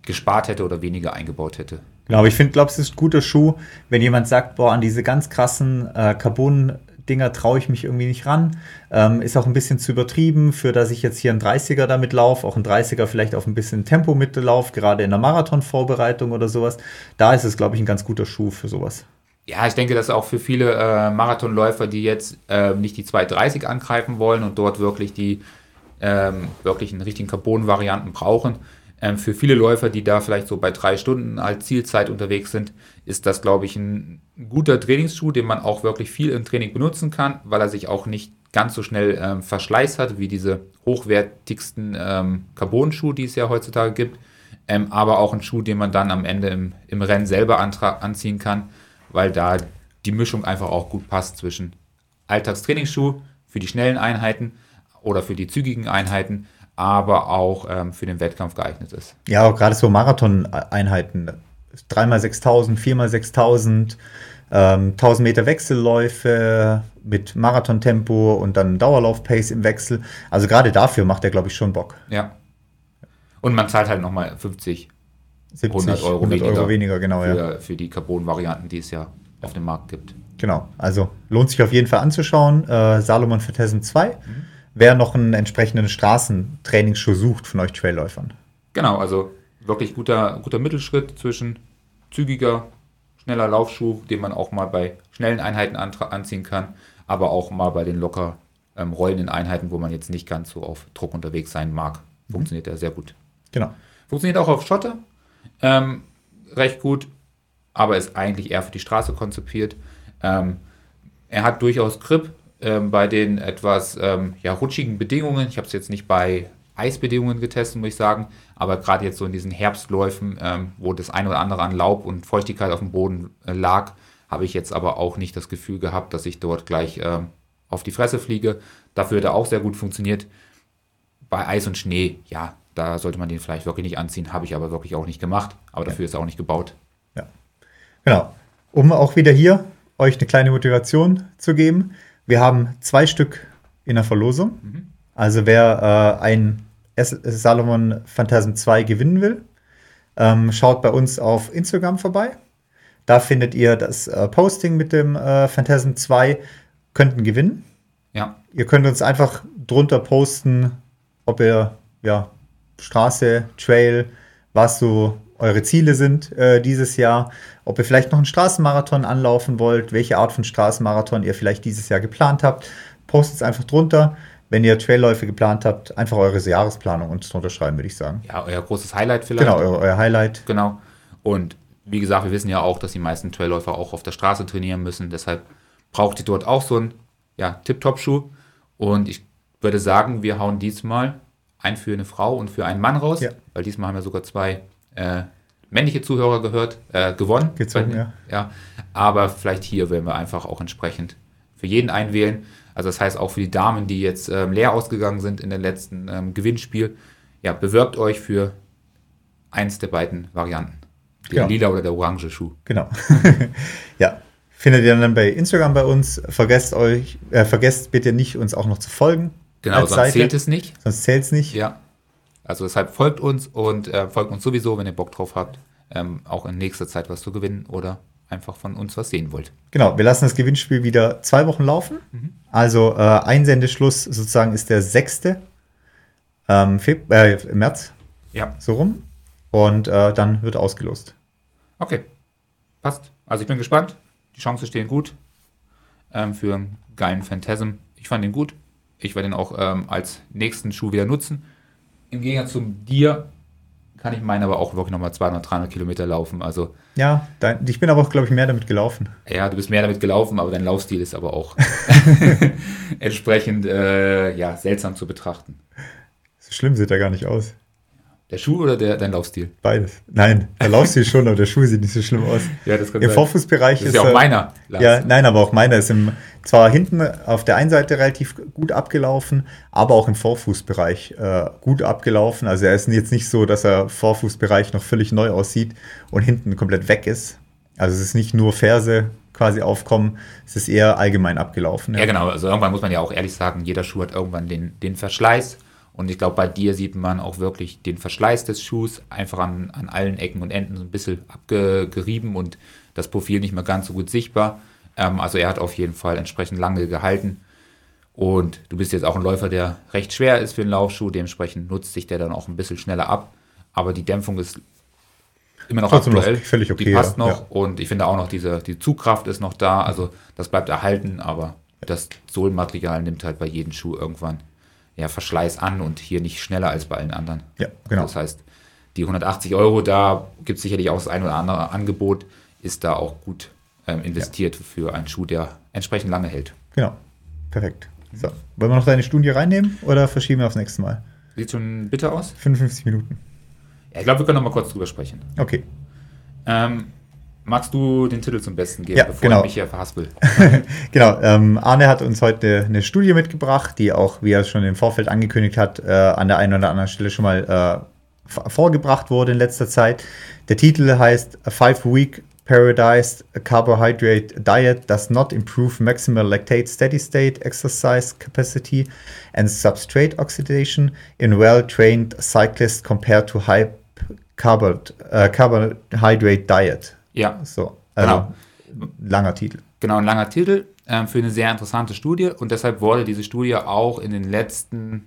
gespart hätte oder weniger eingebaut hätte. Genau, ich finde, glaube es ist ein guter Schuh, wenn jemand sagt, boah, an diese ganz krassen äh, Carbon-Dinger traue ich mich irgendwie nicht ran. Ähm, ist auch ein bisschen zu übertrieben, für dass ich jetzt hier einen 30er damit laufe, auch einen 30er vielleicht auf ein bisschen Tempo mitlaufe, gerade in der Marathon-Vorbereitung oder sowas. Da ist es, glaube ich, ein ganz guter Schuh für sowas. Ja, ich denke, dass auch für viele äh, Marathonläufer, die jetzt äh, nicht die 230 angreifen wollen und dort wirklich die ähm, wirklich einen richtigen Carbon-Varianten brauchen, ähm, für viele Läufer, die da vielleicht so bei drei Stunden als Zielzeit unterwegs sind, ist das, glaube ich, ein guter Trainingsschuh, den man auch wirklich viel im Training benutzen kann, weil er sich auch nicht ganz so schnell ähm, Verschleiß hat wie diese hochwertigsten ähm, Carbon-Schuhe, die es ja heutzutage gibt. Ähm, aber auch ein Schuh, den man dann am Ende im, im Rennen selber anziehen kann, weil da die Mischung einfach auch gut passt zwischen Alltagstrainingsschuh für die schnellen Einheiten oder für die zügigen Einheiten, aber auch ähm, für den Wettkampf geeignet ist. Ja, auch gerade so Marathon-Einheiten. 3x6000, 4x6000, Ähm, 1000 Meter Wechselläufe mit Marathontempo und dann Dauerlauf-Pace im Wechsel. Also gerade dafür macht er, glaube ich, schon Bock. Ja. Und man zahlt halt nochmal 50 70, 100 Euro 100 weniger, Euro weniger, genau, ja. für, für die Carbon-Varianten, die es ja auf dem Markt gibt. Genau, also lohnt sich auf jeden Fall anzuschauen. Äh, Salomon Phantasm 2. Wer noch einen entsprechenden Straßentrainingsschuh sucht von euch Trailläufern. Genau, also wirklich guter, guter Mittelschritt zwischen zügiger, schneller Laufschuh, den man auch mal bei schnellen Einheiten anziehen kann, aber auch mal bei den locker ähm, rollenden Einheiten, wo man jetzt nicht ganz so auf Druck unterwegs sein mag. Funktioniert er sehr gut. Genau. Funktioniert auch auf Schotter. Ähm, recht gut, aber ist eigentlich eher für die Straße konzipiert. Ähm, er hat durchaus Grip ähm, bei den etwas ähm, ja, rutschigen Bedingungen. Ich habe es jetzt nicht bei Eisbedingungen getestet, muss ich sagen, aber gerade jetzt so in diesen Herbstläufen, ähm, wo das ein oder andere an Laub und Feuchtigkeit auf dem Boden äh, lag, habe ich jetzt aber auch nicht das Gefühl gehabt, dass ich dort gleich ähm, auf die Fresse fliege. Dafür hat er auch sehr gut funktioniert bei Eis und Schnee, ja, da sollte man den vielleicht wirklich nicht anziehen, habe ich aber wirklich auch nicht gemacht. Aber dafür ist er auch nicht gebaut. Ja. Genau. Um auch wieder hier euch eine kleine Motivation zu geben. Wir haben zwei Stück in der Verlosung. Also wer äh, ein Salomon Phantasm 2 gewinnen will, ähm, schaut bei uns auf Instagram vorbei. Da findet ihr das äh, Posting mit dem äh, Phantasm 2, könnten gewinnen. Ja, Ihr könnt uns einfach drunter posten, ob ihr ja Straße, Trail, was so eure Ziele sind äh, dieses Jahr, ob ihr vielleicht noch einen Straßenmarathon anlaufen wollt, welche Art von Straßenmarathon ihr vielleicht dieses Jahr geplant habt. Postet es einfach drunter. Wenn ihr Trailläufe geplant habt, einfach eure Jahresplanung uns drunter schreiben, würde ich sagen. ja, euer großes Highlight vielleicht. Genau, euer, euer Highlight. Genau. Und wie gesagt, wir wissen ja auch, dass die meisten Trailläufer auch auf der Straße trainieren müssen. Deshalb braucht ihr dort auch so einen ja, Tip-Top-Schuh. Und ich würde sagen, wir hauen diesmal einen für eine Frau und für einen Mann raus. Ja. Weil diesmal haben wir sogar zwei äh, männliche Zuhörer gehört, äh, gewonnen. Gezogen, ja. ja. Aber vielleicht hier werden wir einfach auch entsprechend für jeden einwählen. Also das heißt auch für die Damen, die jetzt ähm, leer ausgegangen sind in dem letzten ähm, Gewinnspiel, ja, bewirbt euch für eins der beiden Varianten. Der Ja. lila oder der orange Schuh. Genau. ja. Findet ihr dann bei Instagram bei uns. Vergesst euch, äh, vergesst bitte nicht, uns auch noch zu folgen. Genau, sonst Seite. zählt es nicht. Sonst zählt es nicht. Ja. Also deshalb folgt uns und äh, folgt uns sowieso, wenn ihr Bock drauf habt, ähm, auch in nächster Zeit was zu gewinnen oder einfach von uns was sehen wollt. Genau, wir lassen das Gewinnspiel wieder zwei Wochen laufen. Also äh, Einsendeschluss sozusagen ist der 6. Ähm, äh, März, Ja. so rum. Und äh, dann wird ausgelost. Okay. Passt. Also ich bin gespannt. Die Chancen stehen gut ähm, für einen geilen Phantasm. Ich fand ihn gut. Ich werde ihn auch ähm, als nächsten Schuh wieder nutzen. Im Gegensatz zu dir kann ich meinen aber auch wirklich nochmal 200, 300 Kilometer laufen. Also Ja, dein, ich bin aber auch, glaube ich, mehr damit gelaufen. ja, du bist mehr damit gelaufen, aber dein Laufstil ist aber auch entsprechend äh, ja, seltsam zu betrachten. So schlimm sieht er gar nicht aus. Der Schuh oder der, dein Laufstil? Beides. Nein, der Laufstil schon, aber der Schuh sieht nicht so schlimm aus. Ja, das kann Im sein. Vorfußbereich Das ist ja auch er- meiner. Lars. Ja, nein, aber auch meiner ist im, zwar hinten auf der einen Seite relativ gut abgelaufen, aber auch im Vorfußbereich äh, gut abgelaufen. Also er ist jetzt nicht so, dass er Vorfußbereich noch völlig neu aussieht und hinten komplett weg ist. Also es ist nicht nur Ferse quasi aufkommen, es ist eher allgemein abgelaufen. Ja, genau. Also irgendwann muss man ja auch ehrlich sagen, jeder Schuh hat irgendwann den, den Verschleiß. Und ich glaube, bei dir sieht man auch wirklich den Verschleiß des Schuhs einfach an, an allen Ecken und Enden so ein bisschen abgerieben und das Profil nicht mehr ganz so gut sichtbar. Ähm, also er hat auf jeden Fall entsprechend lange gehalten. Und du bist jetzt auch ein Läufer, der recht schwer ist für einen Laufschuh. Dementsprechend nutzt sich der dann auch ein bisschen schneller ab. Aber die Dämpfung ist immer noch Trotzdem noch aktuell. völlig okay, Die passt noch. Ja. Und ich finde auch noch, diese, die Zugkraft ist noch da. Also das bleibt erhalten, aber das Sohlenmaterial nimmt halt bei jedem Schuh irgendwann ja, Verschleiß an und hier nicht schneller als bei allen anderen. Ja, genau. Das heißt, die 180 Euro, da gibt es sicherlich auch das ein oder andere Angebot, ist da auch gut ähm, investiert für einen Schuh, der entsprechend lange hält. Genau. Perfekt. So. Wollen wir noch deine Studie reinnehmen oder verschieben wir aufs nächste Mal? Sieht schon bitter aus? 55 Minuten. Ja, ich glaube, wir können noch mal kurz drüber sprechen. Okay. Ähm, magst du den Titel zum Besten geben, Ja, bevor genau. ich mich hier verhaspel? Genau, ähm, Arne hat uns heute eine Studie mitgebracht, die auch, wie er schon im Vorfeld angekündigt hat, äh, an der einen oder anderen Stelle schon mal äh, vorgebracht wurde in letzter Zeit. Der Titel heißt A Five-Week periodized carbohydrate diet does not improve maximal lactate steady state exercise capacity and substrate oxidation in well trained cyclists compared to high äh, carbohydrate diet. Ja, So, also Genau. langer Titel. Genau, ein langer Titel ähm, für eine sehr interessante Studie und deshalb wurde diese Studie auch in den letzten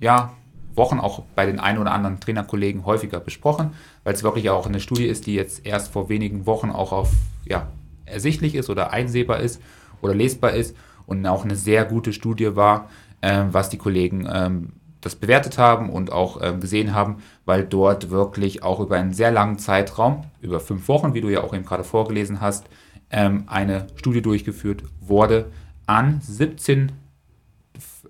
ja, Wochen auch bei den ein oder anderen Trainerkollegen häufiger besprochen, weil es wirklich auch eine Studie ist, die jetzt erst vor wenigen Wochen auch auf ja, ersichtlich ist oder einsehbar ist oder lesbar ist und auch eine sehr gute Studie war, ähm, was die Kollegen ähm, das bewertet haben und auch ähm, gesehen haben, weil dort wirklich auch über einen sehr langen Zeitraum, über fünf Wochen, wie du ja auch eben gerade vorgelesen hast, ähm, eine Studie durchgeführt wurde an 17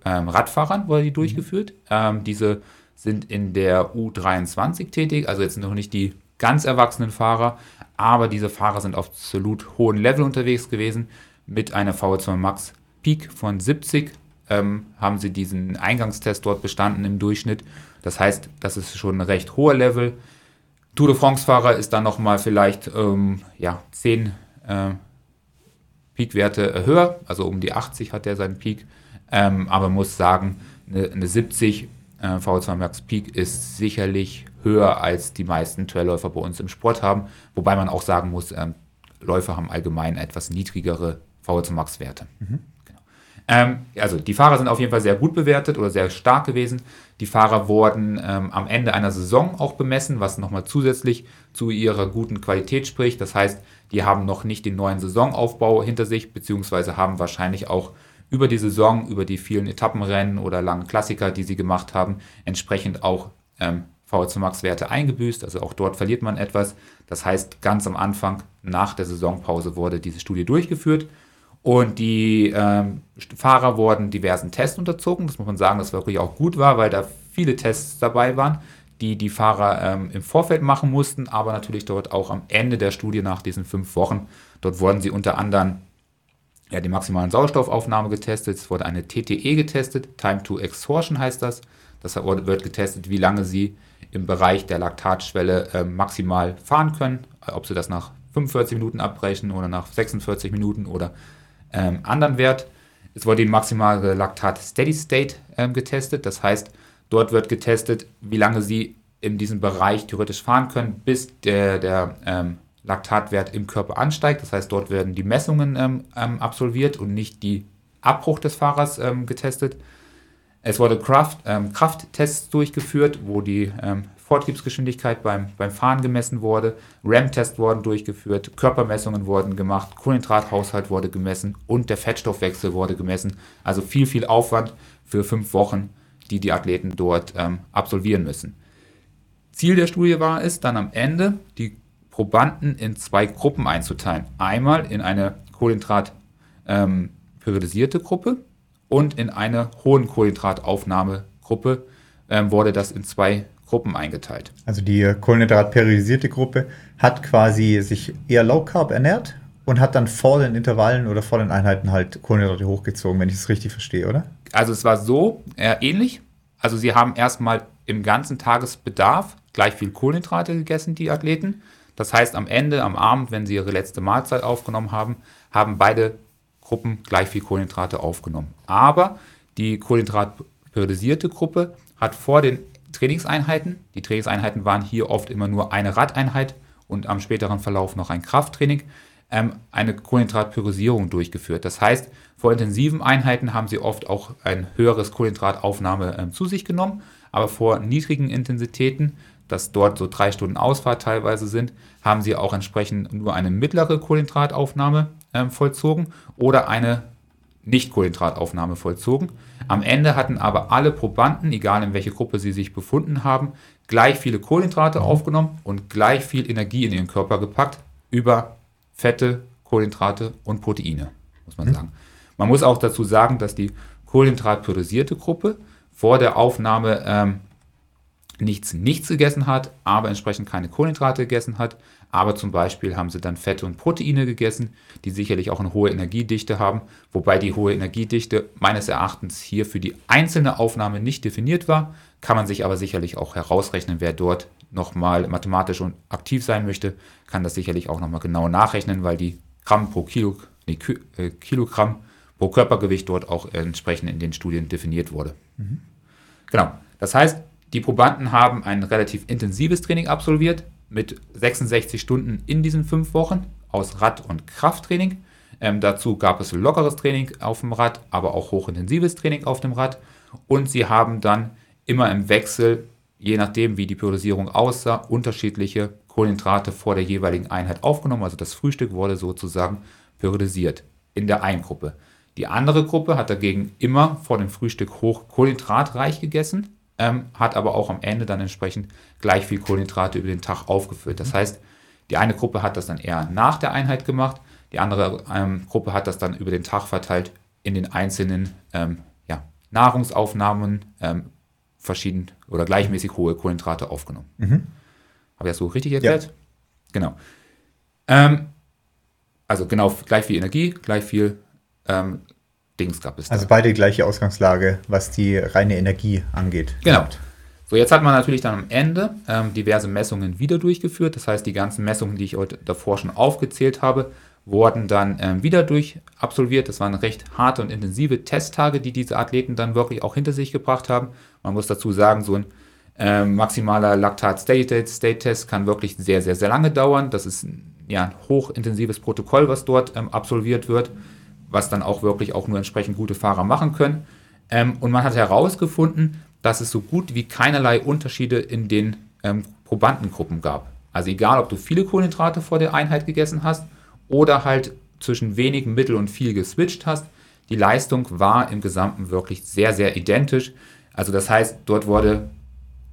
ähm, Radfahrern wurde die durchgeführt. Ähm, diese sind in der U23 tätig, also jetzt noch nicht die ganz erwachsenen Fahrer, aber diese Fahrer sind auf absolut hohem Level unterwegs gewesen. Mit einer VO2 Max Peak von 70 ähm, haben sie diesen Eingangstest dort bestanden im Durchschnitt. Das heißt, das ist schon ein recht hoher Level. Tour de France-Fahrer ist dann nochmal vielleicht ähm, ja, 10 äh, Peakwerte höher, also um die 80 hat er seinen Peak. Ähm, aber muss sagen, eine, eine 70 äh, VO2 Max Peak ist sicherlich höher als die meisten Trailläufer bei uns im Sport haben. Wobei man auch sagen muss, ähm, Läufer haben allgemein etwas niedrigere VO2 Max Werte. Ähm, also die Fahrer sind auf jeden Fall sehr gut bewertet oder sehr stark gewesen. Die Fahrer wurden ähm, am Ende einer Saison auch bemessen, was nochmal zusätzlich zu ihrer guten Qualität spricht. Das heißt, die haben noch nicht den neuen Saisonaufbau hinter sich, beziehungsweise haben wahrscheinlich auch über die Saison, über die vielen Etappenrennen oder langen Klassiker, die sie gemacht haben, entsprechend auch ähm, VO2 Max Werte eingebüßt. Also auch dort verliert man etwas. Das heißt, ganz am Anfang nach der Saisonpause wurde diese Studie durchgeführt. Und die ähm, Fahrer wurden diversen Tests unterzogen. Das muss man sagen, das wirklich auch gut war, weil da viele Tests dabei waren, die die Fahrer ähm, im Vorfeld machen mussten, aber natürlich dort auch am Ende der Studie nach diesen fünf Wochen. Dort wurden sie unter anderem ja, die maximalen Sauerstoffaufnahme getestet. Es wurde eine TTE getestet, Time to Exhaustion heißt das. Das wird getestet, wie lange sie im Bereich der Laktatschwelle äh, maximal fahren können, ob sie das nach 45 Minuten abbrechen oder nach 46 Minuten oder ähm, anderen Wert. Es wurde die maximale Laktat Steady State ähm, getestet, das heißt, dort wird getestet, wie lange sie in diesem Bereich theoretisch fahren können, bis der, der ähm, Laktatwert im Körper ansteigt. Das heißt, dort werden die Messungen ähm, ähm, absolviert und nicht die Abbruch des Fahrers ähm, getestet. Es wurde Kraft, Krafttests durchgeführt, wo die Forttriebsgeschwindigkeit beim, beim Fahren gemessen wurde. RAM-Tests wurden durchgeführt, Körpermessungen wurden gemacht, Kohlenhydrathaushalt wurde gemessen und der Fettstoffwechsel wurde gemessen. Also viel, viel Aufwand für fünf Wochen, die die Athleten dort ähm, absolvieren müssen. Ziel der Studie war es, dann am Ende die Probanden in zwei Gruppen einzuteilen. Einmal in eine Kohlenhydrat ähm, Gruppe und in eine hohen Kohlenhydrataufnahmegruppe ähm, wurde das in zwei Gruppen eingeteilt. Also die Kohlenhydrat-periodisierte Gruppe hat quasi sich eher Low Carb ernährt und hat dann vor den Intervallen oder vor den Einheiten halt Kohlenhydrate hochgezogen, wenn ich es richtig verstehe, oder? Also es war so äh, ähnlich. Also sie haben erstmal im ganzen Tagesbedarf gleich viel Kohlenhydrate gegessen, die Athleten. Das heißt, am Ende, am Abend, wenn sie ihre letzte Mahlzeit aufgenommen haben, haben beide Gruppen gleich viel Kohlenhydrate aufgenommen. Aber die Kohlenhydrat-periodisierte Gruppe hat vor den Trainingseinheiten, die Trainingseinheiten waren hier oft immer nur eine Radeinheit und am späteren Verlauf noch ein Krafttraining, ähm, eine Kohlenhydratpyrisierung durchgeführt. Das heißt, vor intensiven Einheiten haben sie oft auch ein höheres Kohlenhydrataufnahme ähm, zu sich genommen, aber vor niedrigen Intensitäten, dass dort so drei Stunden Ausfahrt teilweise sind, haben sie auch entsprechend nur eine mittlere Kohlenhydrataufnahme ähm, vollzogen oder eine nicht-Kohlenhydrataufnahme vollzogen. Am Ende hatten aber alle Probanden, egal in welche Gruppe sie sich befunden haben, gleich viele Kohlenhydrate aufgenommen und gleich viel Energie in ihren Körper gepackt über Fette, Kohlenhydrate und Proteine, muss man sagen. Man muss auch dazu sagen, dass die kohlenhydratpyrodisierte Gruppe vor der Aufnahme ähm, nichts, nichts gegessen hat, aber entsprechend keine Kohlenhydrate gegessen hat. Aber zum Beispiel haben sie dann Fette und Proteine gegessen, die sicherlich auch eine hohe Energiedichte haben, wobei die hohe Energiedichte meines Erachtens hier für die einzelne Aufnahme nicht definiert war, kann man sich aber sicherlich auch herausrechnen, wer dort nochmal mathematisch und aktiv sein möchte, kann das sicherlich auch nochmal genau nachrechnen, weil die Gramm pro Kilo, nee, äh, Kilogramm pro Körpergewicht dort auch entsprechend in den Studien definiert wurde. Mhm. Genau. Das heißt, die Probanden haben ein relativ intensives Training absolviert mit 66 Stunden in diesen fünf Wochen aus Rad- und Krafttraining. Ähm, dazu gab es lockeres Training auf dem Rad, aber auch hochintensives Training auf dem Rad. Und sie haben dann immer im Wechsel, je nachdem wie die Priorisierung aussah, unterschiedliche Kohlenhydrate vor der jeweiligen Einheit aufgenommen. Also das Frühstück wurde sozusagen periodisiert in der einen Gruppe. Die andere Gruppe hat dagegen immer vor dem Frühstück hoch kohlenhydratreich gegessen, ähm, hat aber auch am Ende dann entsprechend gleich viel Kohlenhydrate über den Tag aufgefüllt. Das heißt, die eine Gruppe hat das dann eher nach der Einheit gemacht, die andere ähm, Gruppe hat das dann über den Tag verteilt in den einzelnen ähm, ja, Nahrungsaufnahmen ähm, verschieden oder gleichmäßig hohe Kohlenhydrate aufgenommen. Mhm. Habe ich das so richtig erklärt? Ja. Genau. Ähm, also genau gleich viel Energie, gleich viel ähm, Dings gab es. Da. Also beide gleiche Ausgangslage, was die reine Energie angeht. Genau. So, jetzt hat man natürlich dann am Ende ähm, diverse Messungen wieder durchgeführt. Das heißt, die ganzen Messungen, die ich heute davor schon aufgezählt habe, wurden dann ähm, wieder durch absolviert. Das waren recht harte und intensive Testtage, die diese Athleten dann wirklich auch hinter sich gebracht haben. Man muss dazu sagen, so ein ähm, maximaler Laktat-State-Test kann wirklich sehr, sehr, sehr lange dauern. Das ist ja, ein hochintensives Protokoll, was dort ähm, absolviert wird, was dann auch wirklich auch nur entsprechend gute Fahrer machen können. Ähm, und man hat herausgefunden, dass es so gut wie keinerlei Unterschiede in den ähm, Probandengruppen gab. Also egal, ob du viele Kohlenhydrate vor der Einheit gegessen hast oder halt zwischen wenig, mittel und viel geswitcht hast, die Leistung war im Gesamten wirklich sehr, sehr identisch. Also das heißt, dort wurde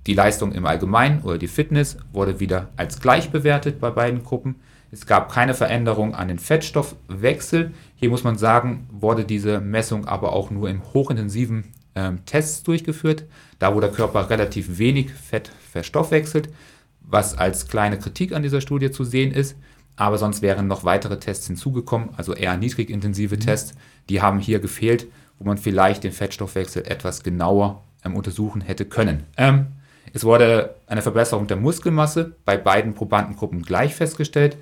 die Leistung im Allgemeinen oder die Fitness wurde wieder als gleich bewertet bei beiden Gruppen. Es gab keine Veränderung an den Fettstoffwechsel. Hier muss man sagen, wurde diese Messung aber auch nur im hochintensiven ähm, Tests durchgeführt, da wo der Körper relativ wenig Fett verstoffwechselt, was als kleine Kritik an dieser Studie zu sehen ist. Aber sonst wären noch weitere Tests hinzugekommen, also eher niedrigintensive mhm. Tests. Die haben hier gefehlt, wo man vielleicht den Fettstoffwechsel etwas genauer ähm, untersuchen hätte können. Ähm, es wurde eine Verbesserung der Muskelmasse bei beiden Probandengruppen gleich festgestellt.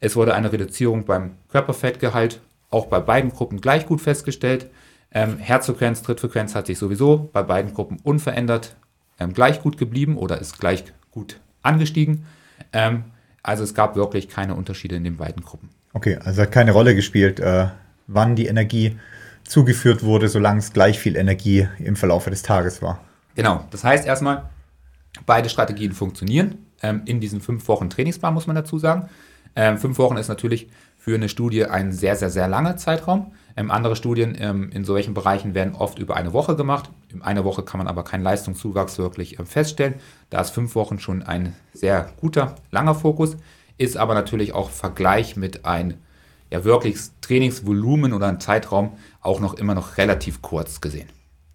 Es wurde eine Reduzierung beim Körperfettgehalt auch bei beiden Gruppen gleich gut festgestellt. Ähm, Herzfrequenz, Trittfrequenz hat sich sowieso bei beiden Gruppen unverändert ähm, gleich gut geblieben oder ist gleich gut angestiegen. Ähm, also es gab wirklich keine Unterschiede in den beiden Gruppen. Okay, also hat keine Rolle gespielt, äh, wann die Energie zugeführt wurde, solange es gleich viel Energie im Verlauf des Tages war. Genau, das heißt erstmal, beide Strategien funktionieren. Ähm, in diesen fünf Wochen Trainingsplan muss man dazu sagen. Ähm, fünf Wochen ist natürlich für eine Studie ein sehr, sehr, sehr langer Zeitraum. Ähm, andere Studien ähm, in solchen Bereichen werden oft über eine Woche gemacht. In einer Woche kann man aber keinen Leistungszuwachs wirklich ähm, feststellen. Da ist fünf Wochen schon ein sehr guter, langer Fokus, ist aber natürlich auch Vergleich mit einem ja, wirklich Trainingsvolumen oder einem Zeitraum auch noch immer noch relativ kurz gesehen.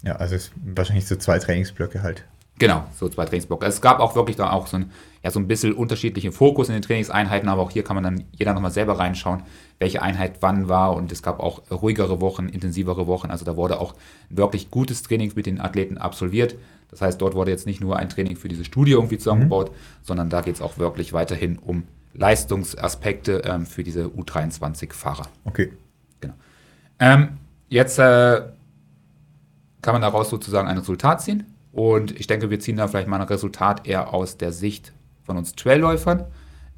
Ja, also wahrscheinlich so zwei Trainingsblöcke halt. Genau, so zwei Trainingsblöcke. Es gab auch wirklich da auch so ein, ja, so ein bisschen unterschiedlichen Fokus in den Trainingseinheiten, aber auch hier kann man dann jeder nochmal selber reinschauen, welche Einheit wann war und es gab auch ruhigere Wochen, intensivere Wochen. Also da wurde auch wirklich gutes Training mit den Athleten absolviert. Das heißt, dort wurde jetzt nicht nur ein Training für diese Studie irgendwie zusammengebaut, mhm. sondern da geht es auch wirklich weiterhin um Leistungsaspekte ähm, für diese U23-Fahrer. Okay. Genau. Ähm, jetzt äh, kann man daraus sozusagen ein Resultat ziehen. Und ich denke, wir ziehen da vielleicht mal ein Resultat eher aus der Sicht von uns Trailläufern.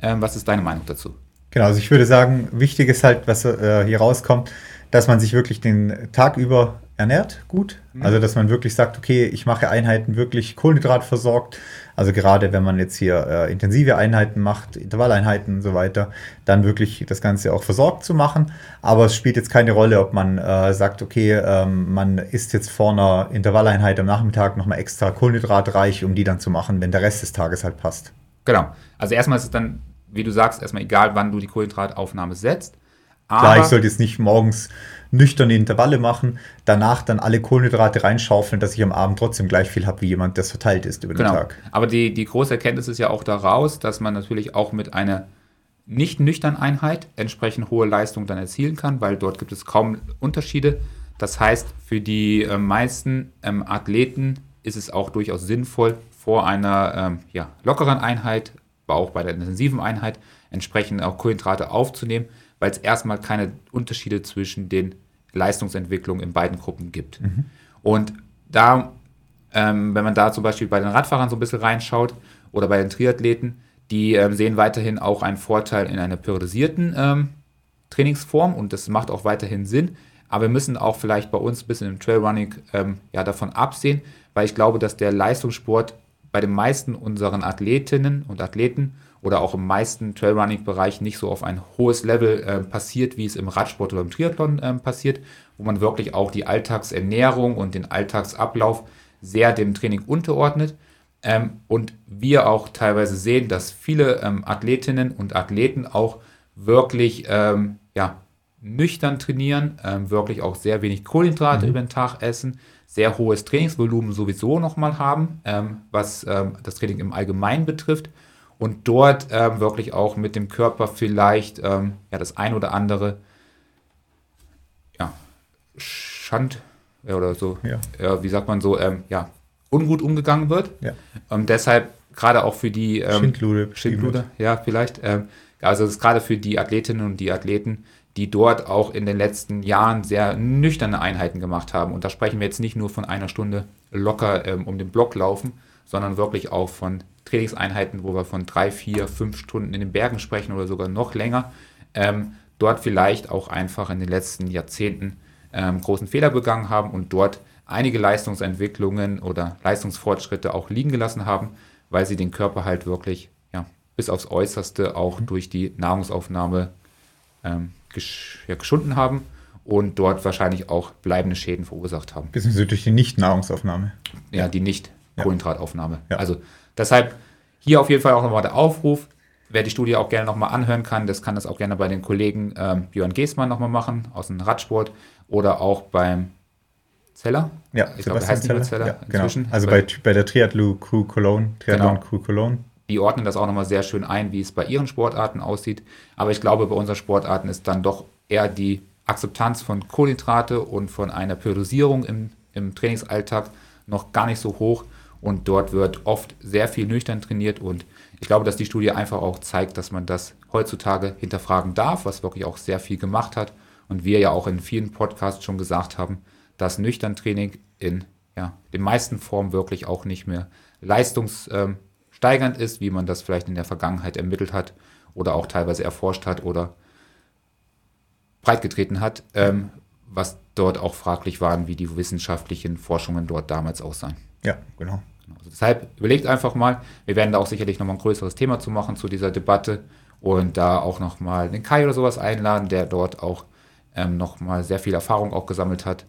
Ähm, was ist deine Meinung dazu? Genau, also ich würde sagen, wichtig ist halt, was äh, hier rauskommt, dass man sich wirklich den Tag über ernährt gut. Mhm. Also dass man wirklich sagt, okay, ich mache Einheiten wirklich kohlenhydratversorgt. Also gerade wenn man jetzt hier äh, intensive Einheiten macht, Intervalleinheiten und so weiter, dann wirklich das Ganze auch versorgt zu machen. Aber es spielt jetzt keine Rolle, ob man äh, sagt, okay, ähm, man isst jetzt vor einer Intervalleinheit am Nachmittag nochmal extra kohlenhydratreich, um die dann zu machen, wenn der Rest des Tages halt passt. Genau. Also erstmal ist es dann, wie du sagst, erstmal egal, wann du die Kohlenhydrataufnahme setzt. Klar, ich sollte jetzt nicht morgens nüchterne Intervalle machen, danach dann alle Kohlenhydrate reinschaufeln, dass ich am Abend trotzdem gleich viel habe wie jemand, das verteilt ist über den genau. Tag. Aber die, die große Erkenntnis ist ja auch daraus, dass man natürlich auch mit einer nicht nüchternen Einheit entsprechend hohe Leistung dann erzielen kann, weil dort gibt es kaum Unterschiede. Das heißt, für die äh, meisten ähm, Athleten ist es auch durchaus sinnvoll, vor einer ähm, ja, lockeren Einheit, aber auch bei der intensiven Einheit entsprechend auch Kohlenhydrate aufzunehmen, weil es erstmal keine Unterschiede zwischen den Leistungsentwicklungen in beiden Gruppen gibt. Mhm. Und da, ähm, wenn man da zum Beispiel bei den Radfahrern so ein bisschen reinschaut oder bei den Triathleten, die ähm, sehen weiterhin auch einen Vorteil in einer periodisierten ähm, Trainingsform und das macht auch weiterhin Sinn. Aber wir müssen auch vielleicht bei uns ein bisschen im Trailrunning ähm, ja, davon absehen, weil ich glaube, dass der Leistungssport bei den meisten unseren Athletinnen und Athleten oder auch im meisten Trailrunning-Bereich nicht so auf ein hohes Level äh, passiert, wie es im Radsport oder im Triathlon äh, passiert, wo man wirklich auch die Alltagsernährung und den Alltagsablauf sehr dem Training unterordnet. Ähm, und wir auch teilweise sehen, dass viele ähm, Athletinnen und Athleten auch wirklich ähm, ja, nüchtern trainieren, ähm, wirklich auch sehr wenig Kohlenhydrate mhm. über den Tag essen, sehr hohes Trainingsvolumen sowieso nochmal haben, ähm, was ähm, das Training im Allgemeinen betrifft und dort ähm, wirklich auch mit dem Körper vielleicht ähm, ja, das ein oder andere ja, Schand ja, oder so, ja. ja. wie sagt man so, ähm, ja, ungut umgegangen wird. Ja. Und deshalb gerade auch für die ähm, Schindlude, Schindlude, ja, vielleicht. Ähm, also es ist gerade für die Athletinnen und die Athleten, die dort auch in den letzten Jahren sehr nüchterne Einheiten gemacht haben. Und da sprechen wir jetzt nicht nur von einer Stunde locker ähm, um den Block laufen, sondern wirklich auch von Trainingseinheiten, wo wir von drei, vier, fünf Stunden in den Bergen sprechen oder sogar noch länger, ähm, dort vielleicht auch einfach in den letzten Jahrzehnten ähm, großen Fehler begangen haben und dort einige Leistungsentwicklungen oder Leistungsfortschritte auch liegen gelassen haben, weil sie den Körper halt wirklich ja, bis aufs Äußerste auch mhm. durch die Nahrungsaufnahme ähm, gesch ja, geschunden haben und dort wahrscheinlich auch bleibende Schäden verursacht haben. Beziehungsweise durch die Nicht-Nahrungsaufnahme. Ja, die Nicht-Kohlenhydrataufnahme. Ja. Also Deshalb hier auf jeden Fall auch nochmal der Aufruf. Wer die Studie auch gerne nochmal anhören kann, das kann das auch gerne bei den Kollegen ähm, Björn Geßmann nochmal machen aus dem Radsport oder auch beim Zeller. Ja, ich glaube, heißt Zeller. Zeller ja, genau. Also bei, bei der Triathlon Crew Cologne, Triathlon genau. Crew Cologne. Die ordnen das auch nochmal sehr schön ein, wie es bei ihren Sportarten aussieht. Aber ich glaube, bei unseren Sportarten ist dann doch eher die Akzeptanz von Kohlenhydrate und von einer Periodisierung im, im Trainingsalltag noch gar nicht so hoch, und dort wird oft sehr viel nüchtern trainiert. Und ich glaube, dass die Studie einfach auch zeigt, dass man das heutzutage hinterfragen darf, was wirklich auch sehr viel gemacht hat. Und wir ja auch in vielen Podcasts schon gesagt haben, dass nüchtern Training in ja, den meisten Formen wirklich auch nicht mehr leistungssteigernd ist, wie man das vielleicht in der Vergangenheit ermittelt hat oder auch teilweise erforscht hat oder breitgetreten hat, ähm, was dort auch fraglich waren, wie die wissenschaftlichen Forschungen dort damals aussahen. Ja, genau. Also deshalb überlegt einfach mal, wir werden da auch sicherlich nochmal ein größeres Thema zu machen zu dieser Debatte und da auch nochmal den Kai oder sowas einladen, der dort auch ähm, nochmal sehr viel Erfahrung auch gesammelt hat,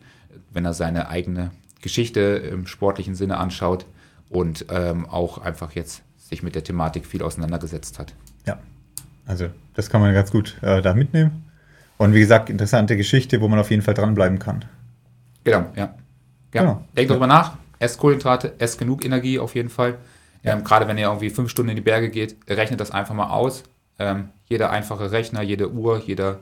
wenn er seine eigene Geschichte im sportlichen Sinne anschaut und ähm, auch einfach jetzt sich mit der Thematik viel auseinandergesetzt hat. Ja, also das kann man ganz gut äh, da mitnehmen. Und wie gesagt, interessante Geschichte, wo man auf jeden Fall dranbleiben kann. Genau, ja. ja. Genau. Denkt darüber nach, esst Kohlenhydrate, esst genug Energie auf jeden Fall. Ähm, Gerade wenn ihr irgendwie fünf Stunden in die Berge geht, rechnet das einfach mal aus. Ähm, jeder einfache Rechner, jede Uhr, jeder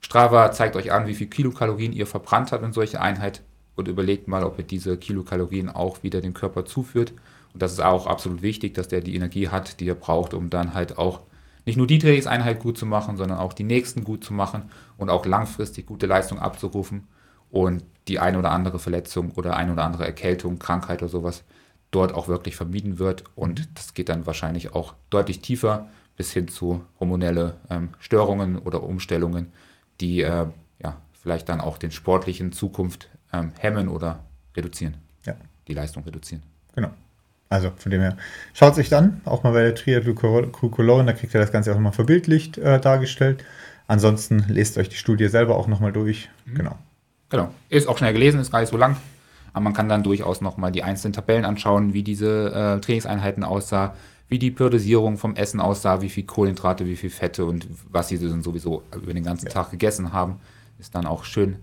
Strava zeigt euch an, wie viel Kilokalorien ihr verbrannt habt in solche Einheit und überlegt mal, ob ihr diese Kilokalorien auch wieder dem Körper zuführt. Und das ist auch absolut wichtig, dass der die Energie hat, die er braucht, um dann halt auch nicht nur die Trainingseinheit gut zu machen, sondern auch die nächsten gut zu machen und auch langfristig gute Leistung abzurufen und die eine oder andere Verletzung oder eine oder andere Erkältung, Krankheit oder sowas dort auch wirklich vermieden wird. Und das geht dann wahrscheinlich auch deutlich tiefer bis hin zu hormonelle ähm, Störungen oder Umstellungen, die äh, ja, vielleicht dann auch den sportlichen Zukunft ähm, hemmen oder reduzieren. Ja. Die Leistung reduzieren. Genau. Also von dem her, schaut sich dann, auch mal bei der Triathlon da kriegt ihr das Ganze auch nochmal verbildlicht äh, dargestellt. Ansonsten lest euch die Studie selber auch nochmal durch. Mhm. Genau. Genau. Ist auch schnell gelesen, ist gar nicht so lang. Aber man kann dann durchaus nochmal die einzelnen Tabellen anschauen, wie diese äh, Trainingseinheiten aussah, wie die Periodisierung vom Essen aussah, wie viel Kohlenhydrate, wie viel Fette und was sie sowieso über den ganzen ja. Tag gegessen haben, ist dann auch schön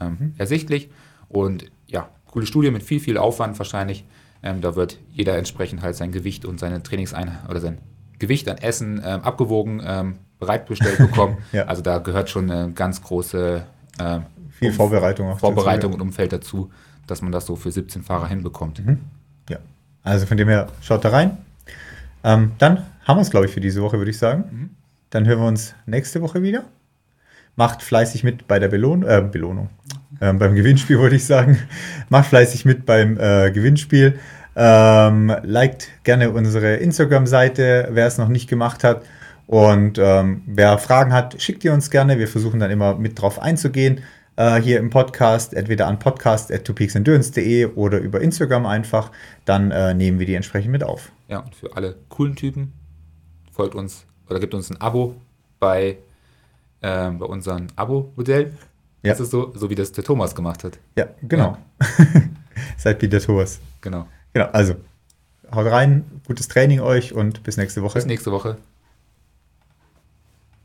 ähm, mhm. ersichtlich. Und ja, coole Studie mit viel, viel Aufwand wahrscheinlich. Ähm, da wird jeder entsprechend halt sein Gewicht und seine Trainingseinheit oder sein Gewicht an Essen ähm, abgewogen, ähm, bereitbestellt bekommen. ja. Also da gehört schon eine ganz große ähm, viel Vorbereitung. Vorbereitung und Umfeld dazu, dass man das so für 17 Fahrer hinbekommt. Mhm. Ja. Also von dem her, schaut da rein. Ähm, dann haben wir es, glaube ich, für diese Woche, würde ich sagen. Mhm. Dann hören wir uns nächste Woche wieder. Macht fleißig mit bei der Belohn äh, Belohnung. Ähm, beim Gewinnspiel wollte ich sagen. Macht fleißig mit beim äh, Gewinnspiel. Ähm, liked gerne unsere Instagram-Seite, wer es noch nicht gemacht hat. Und ähm, wer Fragen hat, schickt ihr uns gerne. Wir versuchen dann immer mit drauf einzugehen. Äh, hier im Podcast, entweder an podcast.twopeaksendurance.de oder über Instagram einfach. Dann äh, nehmen wir die entsprechend mit auf. Ja, und für alle coolen Typen folgt uns oder gibt uns ein Abo bei, ähm, bei unserem Abo-Modell. Ja. Das ist so, so wie das der Thomas gemacht hat. Ja, genau. Seid Peter Thomas. Genau. Genau, also haut rein, gutes Training euch und bis nächste Woche. Bis nächste Woche.